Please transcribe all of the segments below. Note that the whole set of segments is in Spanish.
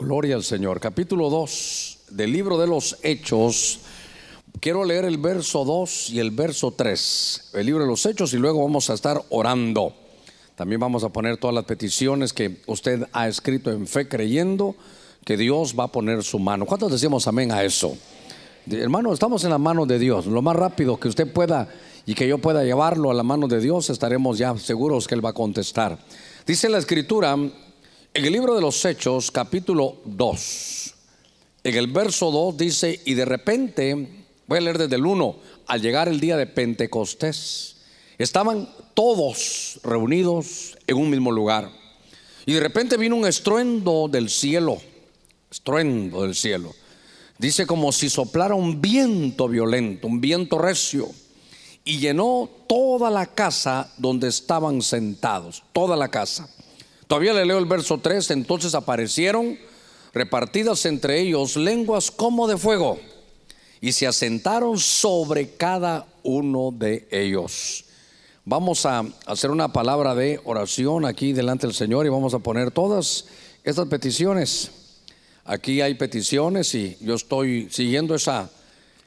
Gloria al Señor. Capítulo 2 del libro de los Hechos. Quiero leer el verso 2 y el verso 3. El libro de los Hechos y luego vamos a estar orando. También vamos a poner todas las peticiones que usted ha escrito en fe creyendo que Dios va a poner su mano. ¿Cuántos decimos amén a eso? Hermano, estamos en la mano de Dios. Lo más rápido que usted pueda y que yo pueda llevarlo a la mano de Dios, estaremos ya seguros que Él va a contestar. Dice la escritura en el libro de los Hechos, capítulo 2, en el verso 2 dice, y de repente, voy a leer desde el 1, al llegar el día de Pentecostés, estaban todos reunidos en un mismo lugar. Y de repente vino un estruendo del cielo, estruendo del cielo. Dice como si soplara un viento violento, un viento recio, y llenó toda la casa donde estaban sentados, toda la casa. Todavía le leo el verso 3, entonces aparecieron repartidas entre ellos lenguas como de fuego y se asentaron sobre cada uno de ellos. Vamos a hacer una palabra de oración aquí delante del Señor y vamos a poner todas estas peticiones. Aquí hay peticiones y yo estoy siguiendo esa,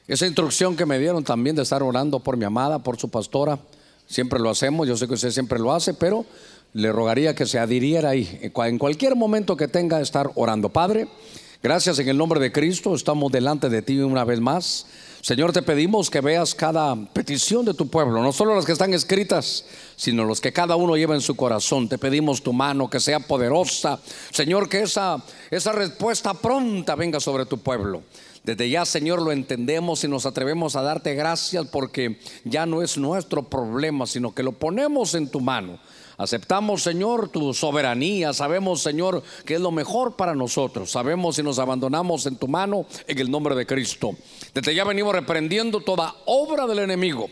esa instrucción que me dieron también de estar orando por mi amada, por su pastora. Siempre lo hacemos, yo sé que usted siempre lo hace, pero le rogaría que se adhiriera ahí, en cualquier momento que tenga estar orando. Padre, gracias en el nombre de Cristo, estamos delante de ti una vez más. Señor, te pedimos que veas cada petición de tu pueblo, no solo las que están escritas, sino los que cada uno lleva en su corazón. Te pedimos tu mano, que sea poderosa. Señor, que esa, esa respuesta pronta venga sobre tu pueblo. Desde ya, Señor, lo entendemos y nos atrevemos a darte gracias porque ya no es nuestro problema, sino que lo ponemos en tu mano. Aceptamos, Señor, tu soberanía. Sabemos, Señor, que es lo mejor para nosotros. Sabemos si nos abandonamos en tu mano en el nombre de Cristo. Desde ya venimos reprendiendo toda obra del enemigo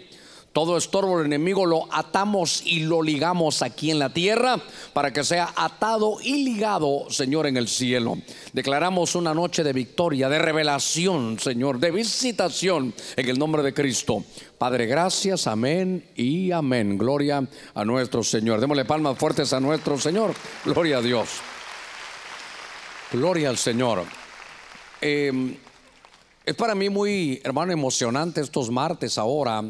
todo estorbo del enemigo lo atamos y lo ligamos aquí en la tierra para que sea atado y ligado, Señor, en el cielo. Declaramos una noche de victoria, de revelación, Señor, de visitación en el nombre de Cristo. Padre, gracias, amén y amén. Gloria a nuestro Señor. Démosle palmas fuertes a nuestro Señor. Gloria a Dios. Gloria al Señor. Em, es para mí muy, hermano, emocionante estos martes ahora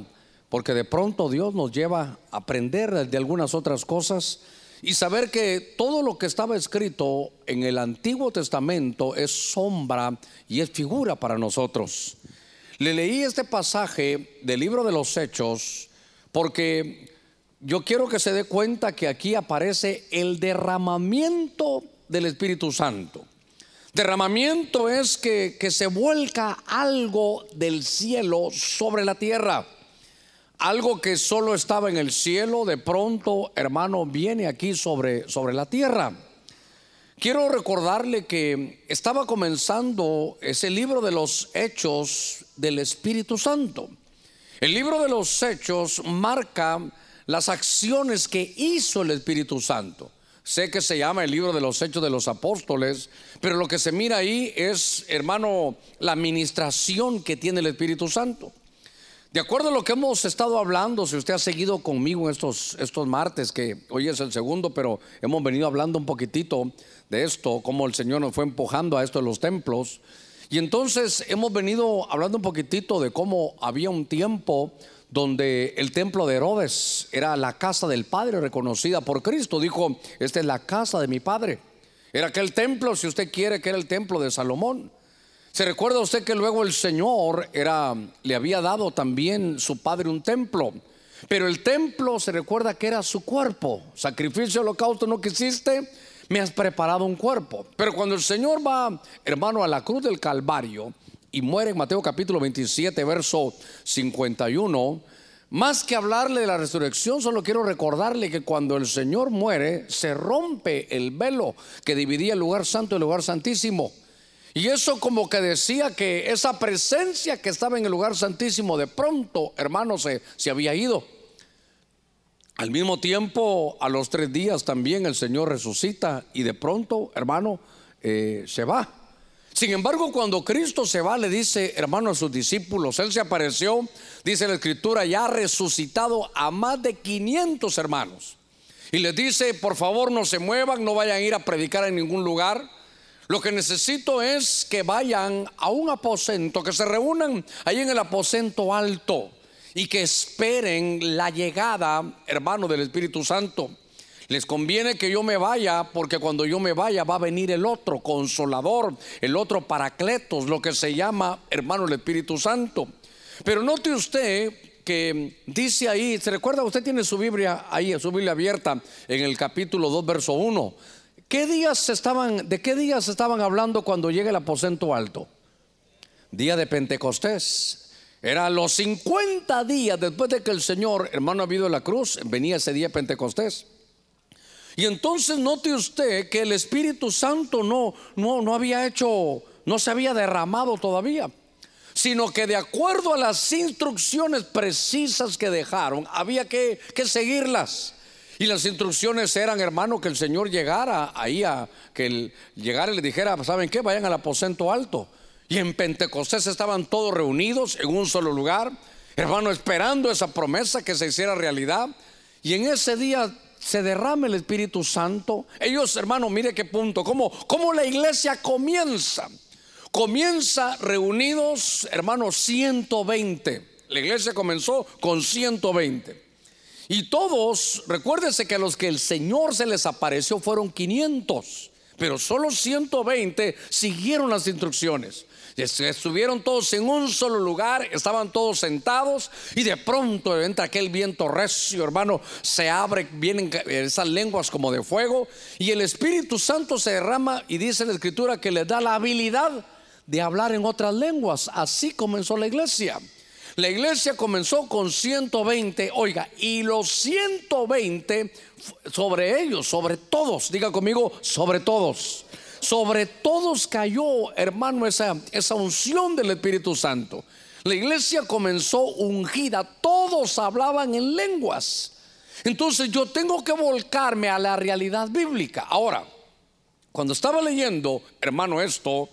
porque de pronto Dios nos lleva a aprender de algunas otras cosas y saber que todo lo que estaba escrito en el Antiguo Testamento es sombra y es figura para nosotros. Le leí este pasaje del libro de los Hechos porque yo quiero que se dé cuenta que aquí aparece el derramamiento del Espíritu Santo. Derramamiento es que, que se vuelca algo del cielo sobre la tierra. Algo que solo estaba en el cielo, de pronto, hermano, viene aquí sobre, sobre la tierra. Quiero recordarle que estaba comenzando ese libro de los hechos del Espíritu Santo. El libro de los hechos marca las acciones que hizo el Espíritu Santo. Sé que se llama el libro de los hechos de los apóstoles, pero lo que se mira ahí es, hermano, la administración que tiene el Espíritu Santo. De acuerdo a lo que hemos estado hablando, si usted ha seguido conmigo estos, estos martes, que hoy es el segundo, pero hemos venido hablando un poquitito de esto, cómo el Señor nos fue empujando a esto de los templos. Y entonces hemos venido hablando un poquitito de cómo había un tiempo donde el templo de Herodes era la casa del Padre reconocida por Cristo. Dijo, esta es la casa de mi Padre. Era aquel templo, si usted quiere, que era el templo de Salomón. ¿Se recuerda usted que luego el Señor era, le había dado también su padre un templo? Pero el templo se recuerda que era su cuerpo. Sacrificio, holocausto no quisiste, me has preparado un cuerpo. Pero cuando el Señor va, hermano, a la cruz del Calvario y muere en Mateo capítulo 27, verso 51, más que hablarle de la resurrección, solo quiero recordarle que cuando el Señor muere, se rompe el velo que dividía el lugar santo y el lugar santísimo. Y eso como que decía que esa presencia que estaba en el lugar santísimo de pronto, hermano, se, se había ido. Al mismo tiempo, a los tres días también el Señor resucita y de pronto, hermano, eh, se va. Sin embargo, cuando Cristo se va, le dice, hermano, a sus discípulos, Él se apareció, dice la Escritura, ya ha resucitado a más de 500 hermanos. Y les dice, por favor, no se muevan, no vayan a ir a predicar en ningún lugar Lo que necesito es que vayan a un aposento, que se reúnan ahí en el aposento alto y que esperen la llegada, hermano, del Espíritu Santo. Les conviene que yo me vaya porque cuando yo me vaya va a venir el otro consolador, el otro paracletos, lo que se llama, hermano, el Espíritu Santo. Pero note usted que dice ahí, ¿se recuerda? Usted tiene su Biblia ahí, su Biblia abierta en el capítulo 2, verso 1. ¿Qué días estaban, de qué días estaban hablando cuando llega el aposento alto? Día de Pentecostés. Era los 50 días después de que el Señor, hermano, ha habido la cruz, venía ese día Pentecostés. Y entonces note usted que el Espíritu Santo no, no, no había hecho, no se había derramado todavía, sino que de acuerdo a las instrucciones precisas que dejaron, había que, que seguirlas. Y las instrucciones eran, hermano, que el Señor llegara ahí a que el, llegara y le dijera, ¿saben qué? Vayan al aposento alto. Y en Pentecostés estaban todos reunidos en un solo lugar, hermano, esperando esa promesa que se hiciera realidad. Y en ese día se derrama el Espíritu Santo. Ellos, hermano, mire qué punto, cómo, cómo la iglesia comienza. Comienza reunidos, hermano, 120. La iglesia comenzó con 120. Y todos, recuérdense que a los que el Señor se les apareció fueron 500, pero solo 120 siguieron las instrucciones. Estuvieron todos en un solo lugar, estaban todos sentados y de pronto entra aquel viento recio, hermano, se abre, vienen esas lenguas como de fuego y el Espíritu Santo se derrama y dice la Escritura que le da la habilidad de hablar en otras lenguas. Así comenzó la iglesia. La iglesia comenzó con 120, oiga, y los 120 sobre ellos, sobre todos, diga conmigo, sobre todos. Sobre todos cayó, hermano, esa, esa unción del Espíritu Santo. La iglesia comenzó ungida, todos hablaban en lenguas. Entonces yo tengo que volcarme a la realidad bíblica. Ahora, cuando estaba leyendo, hermano, esto,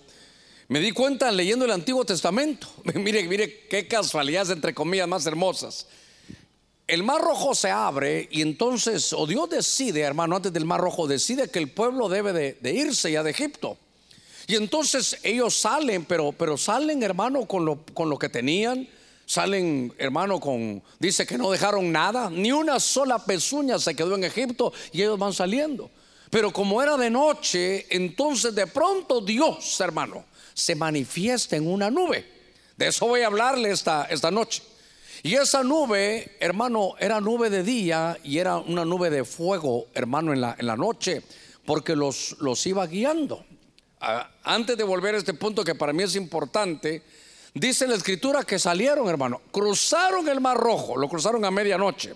me di cuenta leyendo el Antiguo Testamento. mire, mire qué casualidades entre comillas más hermosas. El mar rojo se abre y entonces, o Dios decide, hermano, antes del mar rojo, decide que el pueblo debe de, irse ya de Egipto. Y entonces ellos salen, pero, pero salen, hermano, con lo, con lo que tenían. Salen, hermano, con, dice que no dejaron nada, ni una sola pezuña se quedó en Egipto y ellos van saliendo. Pero como era de noche, entonces de pronto Dios, hermano, se manifiesta en una nube. De eso voy a hablarle esta, esta noche. Y esa nube, hermano, era nube de día y era una nube de fuego, hermano, en la, en la noche, porque los, los iba guiando. Ah, antes de volver a este punto que para mí es importante, dice la escritura que salieron, hermano, cruzaron el mar rojo, lo cruzaron a medianoche,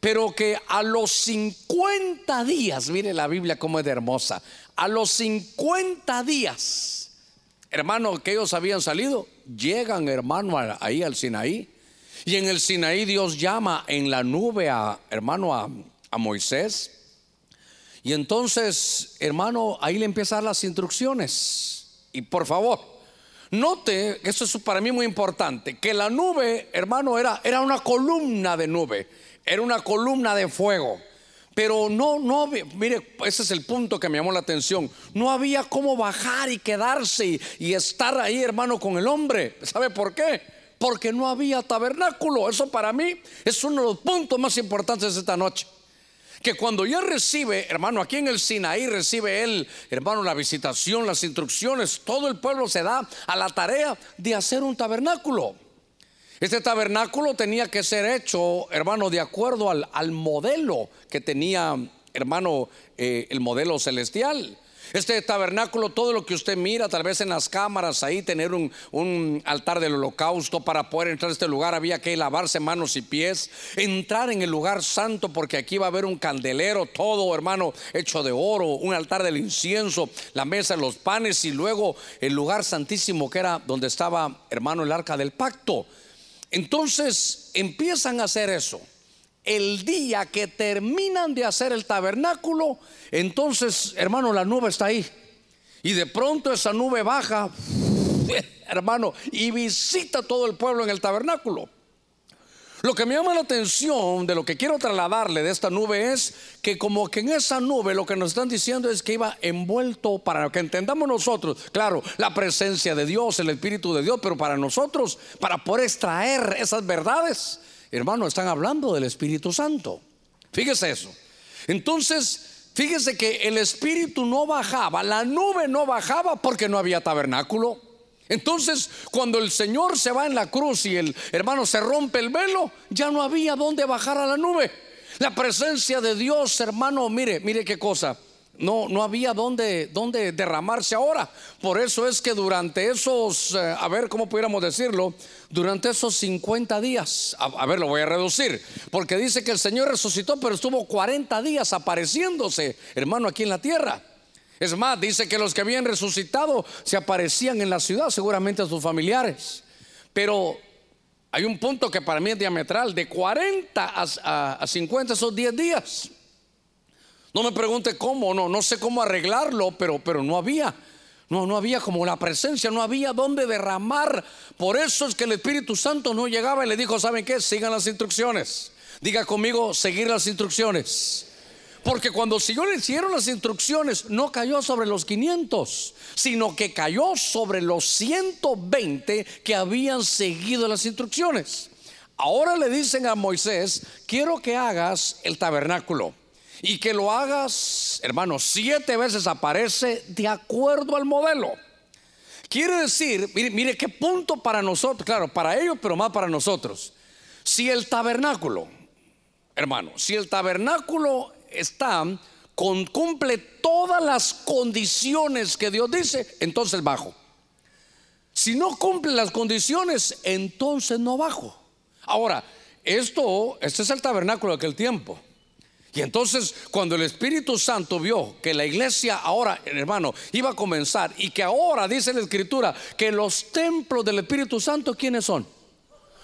pero que a los 50 días, mire la Biblia como es de hermosa, a los 50 días, hermano, que ellos habían salido, llegan, hermano, ahí al Sinaí. Y en el Sinaí Dios llama en la nube a, hermano, a, Moisés. Y entonces, hermano, ahí le empieza a dar las instrucciones. Y por favor, note, eso es para mí muy importante, que la nube, hermano, era, era una columna de nube, era una columna de fuego. Pero no, no, mire, ese es el punto que me llamó la atención. No había cómo bajar y quedarse y, estar ahí, hermano, con el hombre. ¿Sabe por qué? Porque no había tabernáculo. Eso para mí es uno de los puntos más importantes de esta noche. Que cuando ya recibe, hermano, aquí en el Sinaí recibe él, hermano, la visitación, las instrucciones, todo el pueblo se da a la tarea de hacer un tabernáculo. Este tabernáculo tenía que ser hecho, hermano, de acuerdo al, modelo que tenía, hermano, eh, el modelo celestial. Este tabernáculo, todo lo que usted mira, tal vez en las cámaras, ahí tener un, un, altar del holocausto para poder entrar a este lugar, había que lavarse manos y pies, entrar en el lugar santo, porque aquí va a haber un candelero, todo hermano, hecho de oro, un altar del incienso, la mesa los panes y luego el lugar santísimo que era donde estaba, hermano, el arca del pacto. Entonces empiezan a hacer eso. El día que terminan de hacer el tabernáculo, entonces, hermano, la nube está ahí. Y de pronto esa nube baja, hermano, y visita todo el pueblo en el tabernáculo. Lo que me llama la atención de lo que quiero trasladarle de esta nube es que como que en esa nube lo que nos están diciendo es que iba envuelto para que entendamos nosotros, claro, la presencia de Dios, el Espíritu de Dios, pero para nosotros, para poder extraer esas verdades, hermano, están hablando del Espíritu Santo. Fíjese eso. Entonces, fíjese que el Espíritu no bajaba, la nube no bajaba porque no había tabernáculo. Entonces, cuando el Señor se va en la cruz y el hermano se rompe el velo, ya no había dónde bajar a la nube. La presencia de Dios, hermano, mire, mire qué cosa. No, no había dónde, dónde derramarse ahora. Por eso es que durante esos, eh, a ver cómo pudiéramos decirlo, durante esos 50 días, a, a, ver, lo voy a reducir, porque dice que el Señor resucitó, pero estuvo 40 días apareciéndose, hermano, aquí en la tierra. Es más, dice que los que habían resucitado se aparecían en la ciudad, seguramente a sus familiares. Pero hay un punto que para mí es diametral, de 40 a, a, 50 esos 10 días. No me pregunte cómo, no, no sé cómo arreglarlo, pero, pero no había. No, no había como la presencia, no había dónde derramar. Por eso es que el Espíritu Santo no llegaba y le dijo, ¿saben qué? Sigan las instrucciones. Diga conmigo, seguir las instrucciones. Porque cuando el Señor hicieron las instrucciones, no cayó sobre los 500, sino que cayó sobre los 120 que habían seguido las instrucciones. Ahora le dicen a Moisés, quiero que hagas el tabernáculo y que lo hagas, hermano, siete veces aparece de acuerdo al modelo. Quiere decir, mire, mire qué punto para nosotros, claro, para ellos, pero más para nosotros. Si el tabernáculo, hermano, si el tabernáculo está, con, cumple todas las condiciones que Dios dice, entonces bajo. Si no cumple las condiciones, entonces no bajo. Ahora, esto, este es el tabernáculo de aquel tiempo. Y entonces cuando el Espíritu Santo vio que la iglesia ahora, hermano, iba a comenzar y que ahora dice la Escritura que los templos del Espíritu Santo, ¿quiénes son?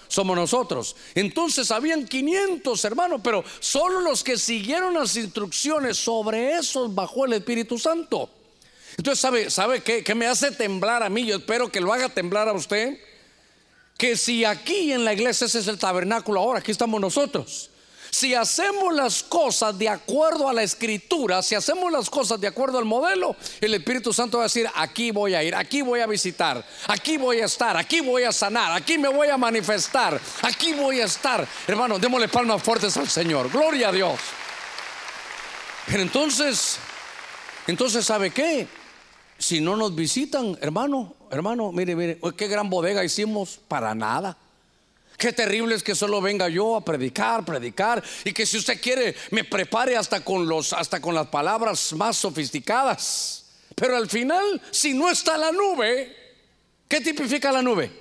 Somos nosotros. Entonces habían 500 hermanos, pero solo los que siguieron las instrucciones sobre esos bajó el Espíritu Santo. Entonces, ¿sabe, sabe qué, me hace temblar a mí? Yo espero que lo haga temblar a usted. Que si aquí en la iglesia ese es el tabernáculo ahora, aquí estamos nosotros. Si hacemos las cosas de acuerdo a la escritura, si hacemos las cosas de acuerdo al modelo, el Espíritu Santo va a decir, aquí voy a ir, aquí voy a visitar, aquí voy a estar, aquí voy a sanar, aquí me voy a manifestar, aquí voy a estar. Hermano, démosle palmas fuertes al Señor. Gloria a Dios. Pero entonces, entonces, ¿sabe qué? Si no nos visitan, hermano, hermano, mire, mire, qué gran bodega hicimos para nada. Qué terrible es que solo venga yo a predicar, predicar y que si usted quiere me prepare hasta con los hasta con las palabras más sofisticadas. Pero al final, si no está la nube, ¿qué tipifica la nube?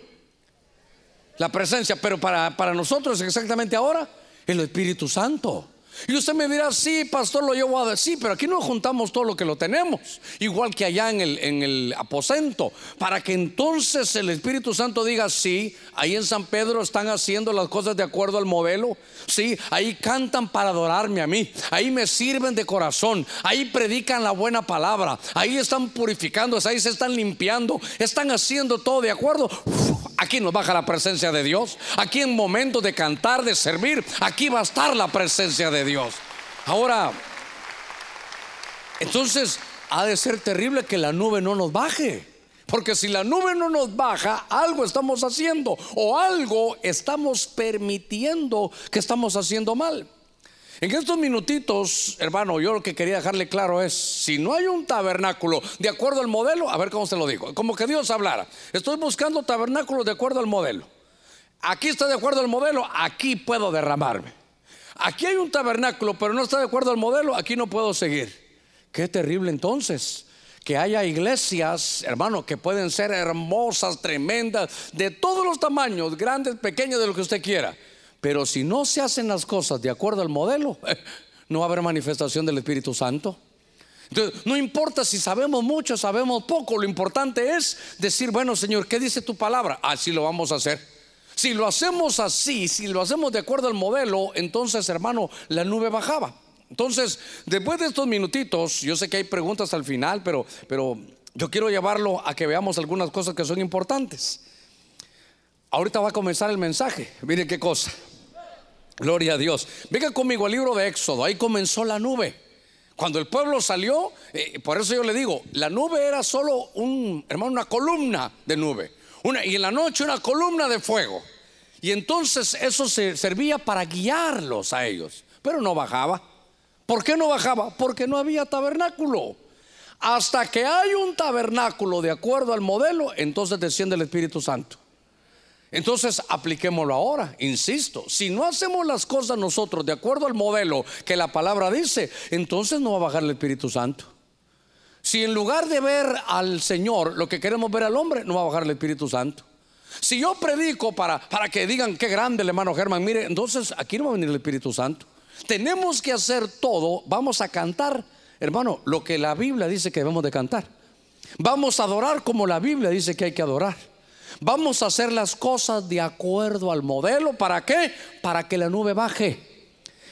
La presencia, pero para, para nosotros exactamente ahora, el Espíritu Santo. Y usted me dirá, sí, pastor, lo llevo a decir, pero aquí no juntamos todo lo que lo tenemos, igual que allá en el, en el aposento, para que entonces el Espíritu Santo diga, sí, ahí en San Pedro están haciendo las cosas de acuerdo al modelo, sí, ahí cantan para adorarme a mí, ahí me sirven de corazón, ahí predican la buena palabra, ahí están purificándose, ahí se están limpiando, están haciendo todo de acuerdo. aquí nos baja la presencia de Dios, aquí en momentos de cantar, de servir, aquí va a estar la presencia de Dios. Ahora, entonces ha de ser terrible que la nube no nos baje. Porque si la nube no nos baja, algo estamos haciendo o algo estamos permitiendo que estamos haciendo mal. En estos minutitos, hermano, yo lo que quería dejarle claro es, si no hay un tabernáculo de acuerdo al modelo, a ver cómo se lo digo, como que Dios hablara, estoy buscando tabernáculos de acuerdo al modelo. Aquí está de acuerdo al modelo, aquí puedo derramarme. Aquí hay un tabernáculo, pero no está de acuerdo al modelo, aquí no puedo seguir. Qué terrible entonces que haya iglesias, hermano, que pueden ser hermosas, tremendas, de todos los tamaños, grandes, pequeños, de lo que usted quiera. Pero si no se hacen las cosas de acuerdo al modelo, no va a haber manifestación del Espíritu Santo. Entonces, no importa si sabemos mucho, sabemos poco, lo importante es decir, bueno Señor, ¿qué dice tu palabra? Así lo vamos a hacer. Si lo hacemos así, si lo hacemos de acuerdo al modelo, entonces hermano, la nube bajaba. Entonces, después de estos minutitos, yo sé que hay preguntas al final, pero, pero yo quiero llevarlo a que veamos algunas cosas que son importantes. Ahorita va a comenzar el mensaje. Mire qué cosa. Gloria a Dios. Venga conmigo al libro de Éxodo. Ahí comenzó la nube. Cuando el pueblo salió, eh, por eso yo le digo, la nube era solo un, hermano, una columna de nube. Y en la noche una columna de fuego. Y entonces eso se servía para guiarlos a ellos. Pero no bajaba. ¿Por qué no bajaba? Porque no había tabernáculo. Hasta que hay un tabernáculo de acuerdo al modelo, entonces desciende el Espíritu Santo. Entonces apliquémoslo ahora, insisto, si no hacemos las cosas nosotros de acuerdo al modelo que la palabra dice, entonces no va a bajar el Espíritu Santo. Si en lugar de ver al Señor lo que queremos ver al hombre, no va a bajar el Espíritu Santo. Si yo predico para, para que digan qué grande el hermano Germán, mire, entonces aquí no va a venir el Espíritu Santo. Tenemos que hacer todo, vamos a cantar, hermano, lo que la Biblia dice que debemos de cantar. Vamos a adorar como la Biblia dice que hay que adorar. Vamos a hacer las cosas de acuerdo al modelo. ¿Para qué? Para que la nube baje.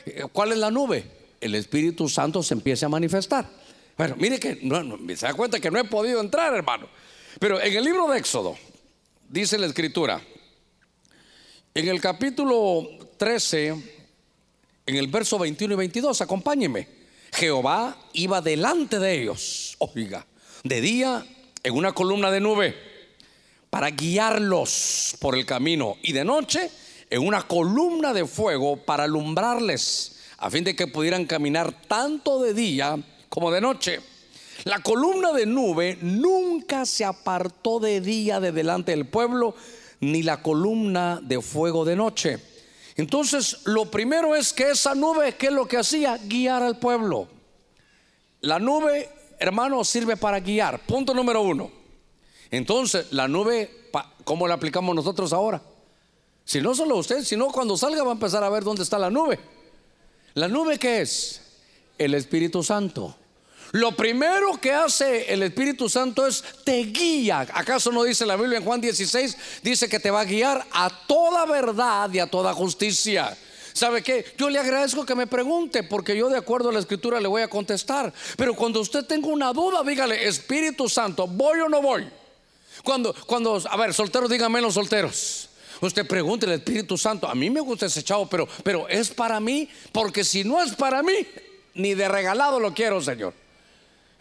Eh, ¿Cuál es la nube? El Espíritu Santo se empiece a manifestar. Bueno, mire que no, se da cuenta que no he podido entrar, hermano. Pero en el libro de Éxodo, dice la escritura, en el capítulo 13, en el verso 21 y 22, acompáñeme. Jehová iba delante de ellos, oiga, de día en una columna de nube para guiarlos por el camino y de noche en una columna de fuego para alumbrarles, a fin de que pudieran caminar tanto de día como de noche. La columna de nube nunca se apartó de día de delante del pueblo, ni la columna de fuego de noche. Entonces, lo primero es que esa nube, ¿qué es lo que hacía? Guiar al pueblo. La nube, hermano, sirve para guiar. Punto número uno. Entonces, la nube, ¿cómo la aplicamos nosotros ahora? Si no solo usted, sino cuando salga va a empezar a ver dónde está la nube. ¿La nube qué es? El Espíritu Santo. Lo primero que hace el Espíritu Santo es te guía. ¿Acaso no dice la Biblia en Juan 16? Dice que te va a guiar a toda verdad y a toda justicia. ¿Sabe qué? Yo le agradezco que me pregunte porque yo de acuerdo a la escritura le voy a contestar. Pero cuando usted tenga una duda, dígale, Espíritu Santo, ¿voy o no voy? Cuando, cuando, a ver, solteros, díganme los solteros. Usted pregunte el Espíritu Santo. A mí me gusta ese chavo, pero, pero es para mí, porque si no es para mí, ni de regalado lo quiero, Señor.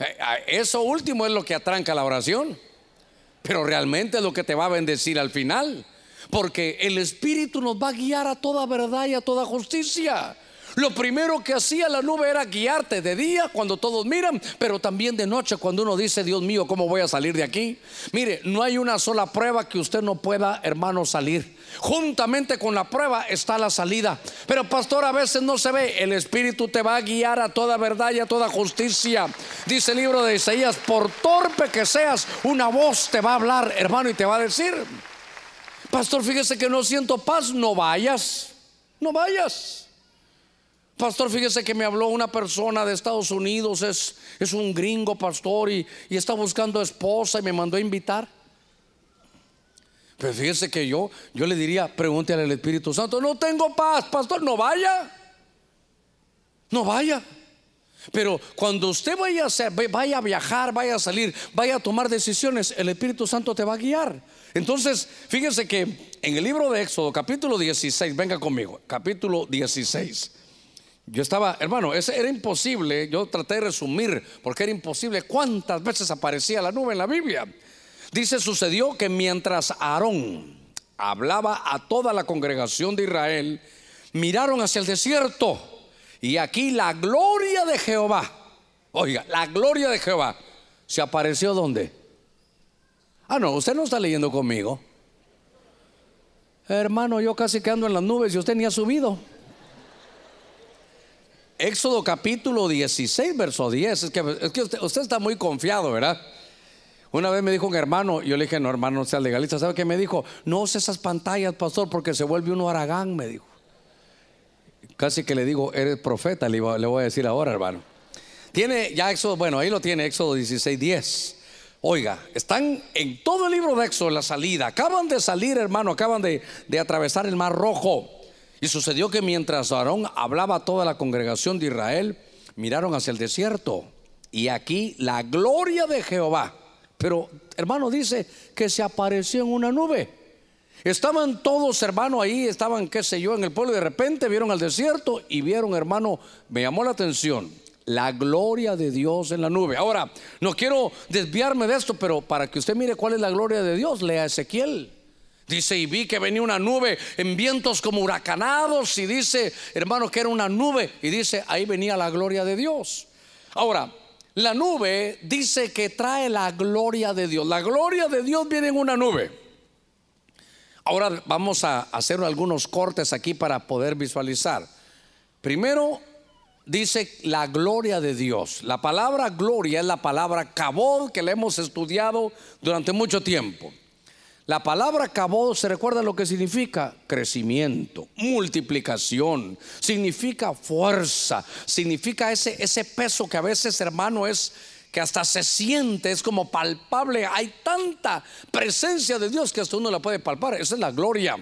Eh, eso último es lo que atranca la oración, pero realmente es lo que te va a bendecir al final, porque el Espíritu nos va a guiar a toda verdad y a toda justicia. Lo primero que hacía la nube era guiarte de día cuando todos miran, pero también de noche cuando uno dice, Dios mío, ¿cómo voy a salir de aquí? Mire, no hay una sola prueba que usted no pueda, hermano, salir. Juntamente con la prueba está la salida. Pero pastor, a veces no se ve. El Espíritu te va a guiar a toda verdad y a toda justicia. Dice el libro de Isaías, por torpe que seas, una voz te va a hablar, hermano, y te va a decir, pastor, fíjese que no siento paz, no vayas, no vayas. Pastor, fíjese que me habló una persona de Estados Unidos, es, es un gringo pastor y, está buscando esposa y me mandó a invitar. Pero fíjese que yo, yo le diría, pregúntale al Espíritu Santo, no tengo paz, pastor, no vaya. No vaya. Pero cuando usted vaya a, vaya a viajar, vaya a salir, vaya a tomar decisiones, el Espíritu Santo te va a guiar. Entonces, fíjese que en el libro de Éxodo, capítulo 16, venga conmigo, capítulo 16. Yo estaba, hermano, ese era imposible. Yo traté de resumir porque era imposible cuántas veces aparecía la nube en la Biblia. Dice, sucedió que mientras Aarón hablaba a toda la congregación de Israel, miraron hacia el desierto y aquí la gloria de Jehová, oiga, la gloria de Jehová se apareció donde? Ah, no, usted no está leyendo conmigo. Hermano, yo casi que ando en las nubes y usted ni ha subido. Éxodo capítulo 16, verso 10. Es que, usted, está muy confiado, ¿verdad? Una vez me dijo un hermano, yo le dije, no hermano, no sea legalista. ¿Sabe qué me dijo? No use esas pantallas, pastor, porque se vuelve uno aragán, me dijo. Casi que le digo, eres profeta, le, le voy a decir ahora, hermano. Tiene ya Éxodo, bueno, ahí lo tiene Éxodo 16, 10. Oiga, están en todo el libro de Éxodo, la salida. Acaban de salir, hermano, acaban de, de atravesar el mar rojo. Y sucedió que mientras Aarón hablaba a toda la congregación de Israel, miraron hacia el desierto. Y aquí la gloria de Jehová. Pero hermano dice que se apareció en una nube. Estaban todos, hermano, ahí, estaban, qué sé yo, en el pueblo y de repente vieron al desierto y vieron, hermano, me llamó la atención, la gloria de Dios en la nube. Ahora, no quiero desviarme de esto, pero para que usted mire cuál es la gloria de Dios, lea Ezequiel. Dice, y vi que venía una nube en vientos como huracanados, y dice, hermano, que era una nube, y dice, ahí venía la gloria de Dios. Ahora, la nube dice que trae la gloria de Dios. La gloria de Dios viene en una nube. Ahora vamos a hacer algunos cortes aquí para poder visualizar. Primero, dice la gloria de Dios. La palabra gloria es la palabra cabod que le hemos estudiado durante mucho tiempo. La palabra cabod se recuerda lo que significa crecimiento, multiplicación, significa fuerza, significa ese, ese peso que a veces, hermano, es que hasta se siente, es como palpable. Hay tanta presencia de Dios que hasta uno la puede palpar. Esa es la gloria.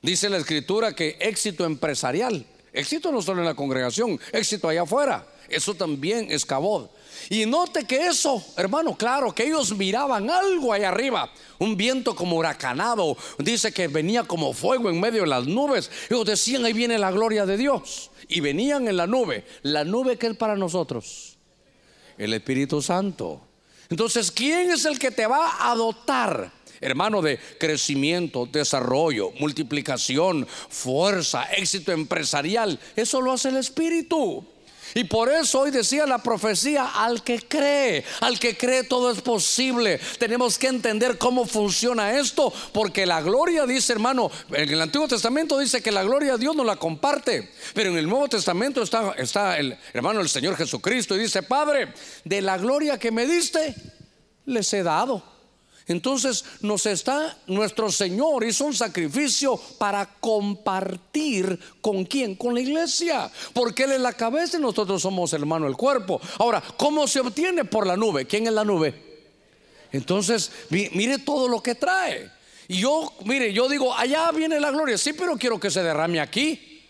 Dice la escritura que éxito empresarial, éxito no solo en la congregación, éxito allá afuera, eso también es cabod. Y note que eso, hermano, claro, que ellos miraban algo ahí arriba, un viento como huracanado, dice que venía como fuego en medio de las nubes. Ellos decían, ahí viene la gloria de Dios. Y venían en la nube, la nube que es para nosotros, el Espíritu Santo. Entonces, ¿quién es el que te va a dotar? Hermano, de crecimiento, desarrollo, multiplicación, fuerza, éxito empresarial. Eso lo hace el Espíritu. Y por eso hoy decía la profecía, al que cree, al que cree todo es posible. Tenemos que entender cómo funciona esto, porque la gloria dice, hermano, en el Antiguo Testamento dice que la gloria Dios no la comparte, pero en el Nuevo Testamento está, está el hermano el Señor Jesucristo y dice, Padre, de la gloria que me diste, les he dado. Entonces nos está, nuestro Señor hizo un sacrificio para compartir con quién, con la iglesia, porque Él es la cabeza y nosotros somos hermano el cuerpo. Ahora, ¿cómo se obtiene por la nube? ¿Quién es la nube? Entonces, mire todo lo que trae. Y yo, mire, yo digo, allá viene la gloria, sí, pero quiero que se derrame aquí.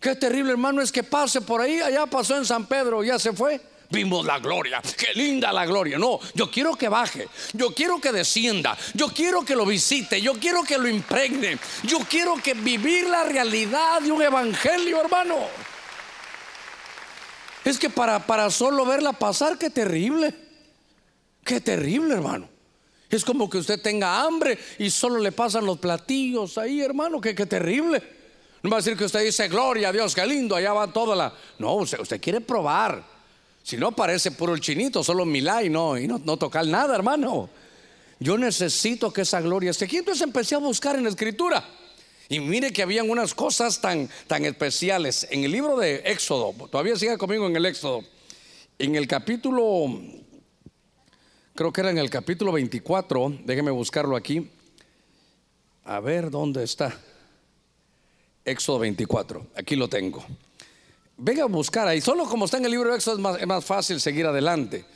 Qué terrible, hermano, es que pase por ahí, allá pasó en San Pedro, ya se fue vimos la gloria, qué linda la gloria. No, yo quiero que baje, yo quiero que descienda, yo quiero que lo visite, yo quiero que lo impregne, yo quiero que vivir la realidad de un evangelio, hermano. Es que para, para solo verla pasar, qué terrible, qué terrible, hermano. Es como que usted tenga hambre y solo le pasan los platillos ahí, hermano, que qué terrible. No va a decir que usted dice, gloria a Dios, qué lindo, allá va toda la... No, usted quiere probar. Si no parece puro el chinito, solo milá y no, y no, tocar nada, hermano. Yo necesito que esa gloria esté aquí. Entonces empecé a buscar en la escritura. Y mire que habían unas cosas tan, tan especiales. En el libro de Éxodo, todavía sigue conmigo en el Éxodo, en el capítulo, creo que era en el capítulo 24, déjeme buscarlo aquí. A ver dónde está. Éxodo 24, aquí lo tengo. Venga a buscar ahí. Solo como está en el libro de Éxodo es más, fácil seguir adelante.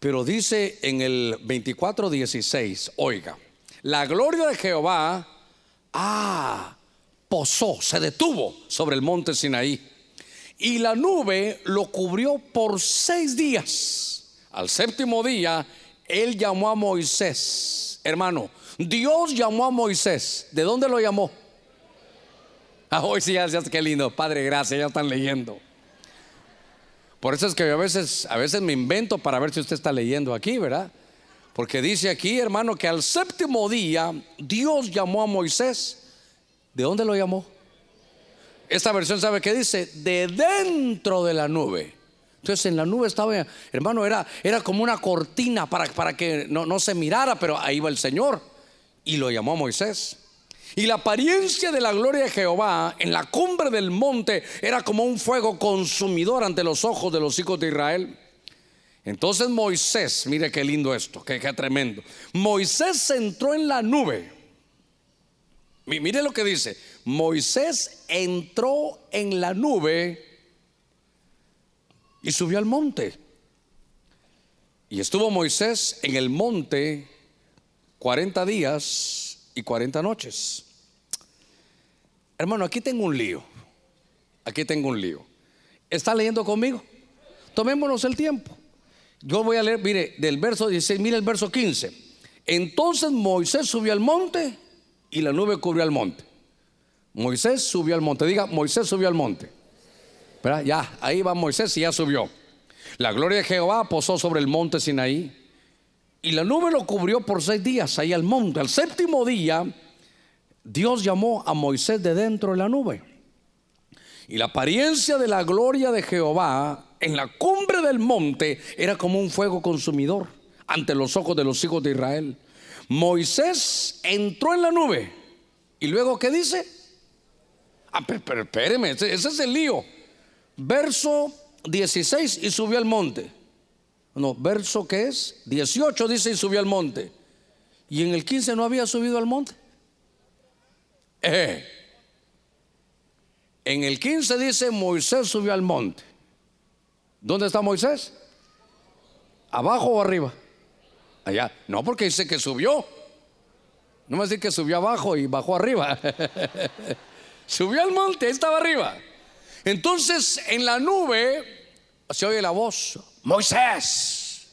Pero dice en el 24:16, oiga, la gloria de Jehová, ah, posó, se detuvo sobre el monte Sinaí. Y la nube lo cubrió por seis días. Al séptimo día, él llamó a Moisés. Hermano, Dios llamó a Moisés. ¿De dónde lo llamó? Ah, hoy sí, ya, qué lindo. Padre, gracias, ya están leyendo. Por eso es que a veces, a veces me invento para ver si usted está leyendo aquí, ¿verdad? Porque dice aquí, hermano, que al séptimo día Dios llamó a Moisés. ¿De dónde lo llamó? Esta versión sabe qué dice, de dentro de la nube. Entonces en la nube estaba, hermano, era, era como una cortina para, para que no, no se mirara, pero ahí va el Señor. Y lo llamó a Moisés. Y la apariencia de la gloria de Jehová en la cumbre del monte era como un fuego consumidor ante los ojos de los hijos de Israel. Entonces Moisés, mire qué lindo esto, qué, tremendo. Moisés entró en la nube. Mire lo que dice. Moisés entró en la nube y subió al monte. Y estuvo Moisés en el monte 40 días y 40 noches. Hermano, aquí tengo un lío. Aquí tengo un lío. ¿Está leyendo conmigo? Tomémonos el tiempo. Yo voy a leer, mire, del verso 16, mire el verso 15. Entonces Moisés subió al monte y la nube cubrió el monte. Moisés subió al monte. Diga, Moisés subió al monte. Ya, ahí va Moisés y ya subió. La gloria de Jehová posó sobre el monte Sinaí. Y la nube lo cubrió por seis días ahí al monte. Al séptimo día, Dios llamó a Moisés de dentro de la nube. Y la apariencia de la gloria de Jehová en la cumbre del monte era como un fuego consumidor ante los ojos de los hijos de Israel. Moisés entró en la nube. ¿Y luego qué dice? Ah, pero, espéreme, ese es el lío. Verso 16 y subió al monte. No, verso que es 18 dice y subió al monte. Y en el 15 no había subido al monte. Eh. En el 15 dice Moisés subió al monte. ¿Dónde está Moisés? ¿Abajo o arriba? Allá. No, porque dice que subió. No me dice que subió abajo y bajó arriba. subió al monte, estaba arriba. Entonces en la nube se oye la voz, Moisés.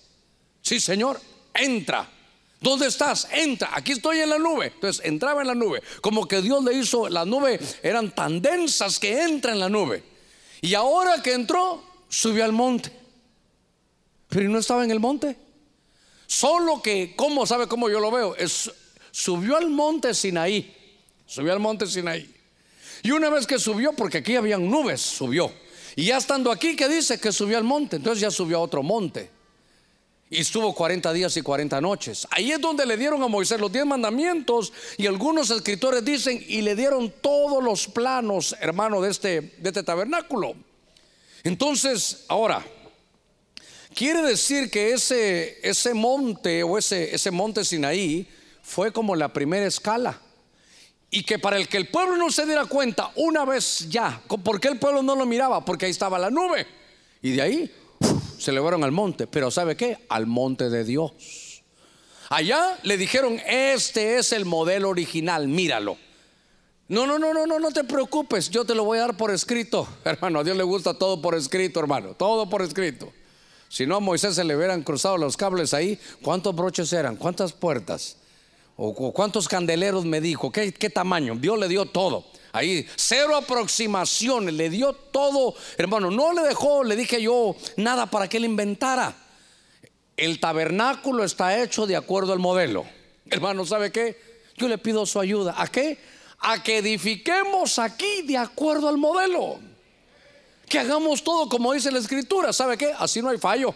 Sí, Señor, entra. ¿Dónde estás? Entra. Aquí estoy en la nube. Entonces entraba en la nube. Como que Dios le hizo, la nube eran tan densas que entra en la nube. Y ahora que entró, subió al monte. Pero no estaba en el monte. Solo que, ¿cómo sabe cómo yo lo veo? Subió al monte Sinaí. Subió al monte Sinaí. Y una vez que subió, porque aquí habían nubes, subió. Y ya estando aquí, ¿qué dice? Que subió al monte. Entonces ya subió a otro monte. Y estuvo 40 días y 40 noches. Ahí es donde le dieron a Moisés los 10 mandamientos. Y algunos escritores dicen, y le dieron todos los planos, hermano, de este, este tabernáculo. Entonces, ahora, quiere decir que ese, ese monte o ese, ese monte Sinaí fue como la primera escala y que para el que el pueblo no se diera cuenta una vez ya, ¿por qué el pueblo no lo miraba? Porque ahí estaba la nube. Y de ahí se elevaron al monte. Pero ¿sabe qué? Al monte de Dios. Allá le dijeron, este es el modelo original, míralo. No, no, no, no, no, no te preocupes, yo te lo voy a dar por escrito. Hermano, a Dios le gusta todo por escrito, hermano, todo por escrito. Si no a Moisés se le hubieran cruzado los cables ahí, ¿cuántos broches eran? ¿Cuántas puertas? ¿O cuántos candeleros me dijo? ¿Qué, ¿Qué, tamaño? Dios le dio todo. Ahí, cero aproximaciones, le dio todo. Hermano, no le dejó, le dije yo, nada para que él inventara. El tabernáculo está hecho de acuerdo al modelo. Hermano, ¿sabe qué? Yo le pido su ayuda. ¿A qué? A que edifiquemos aquí de acuerdo al modelo. Que hagamos todo como dice la escritura. ¿Sabe qué? Así no hay fallo.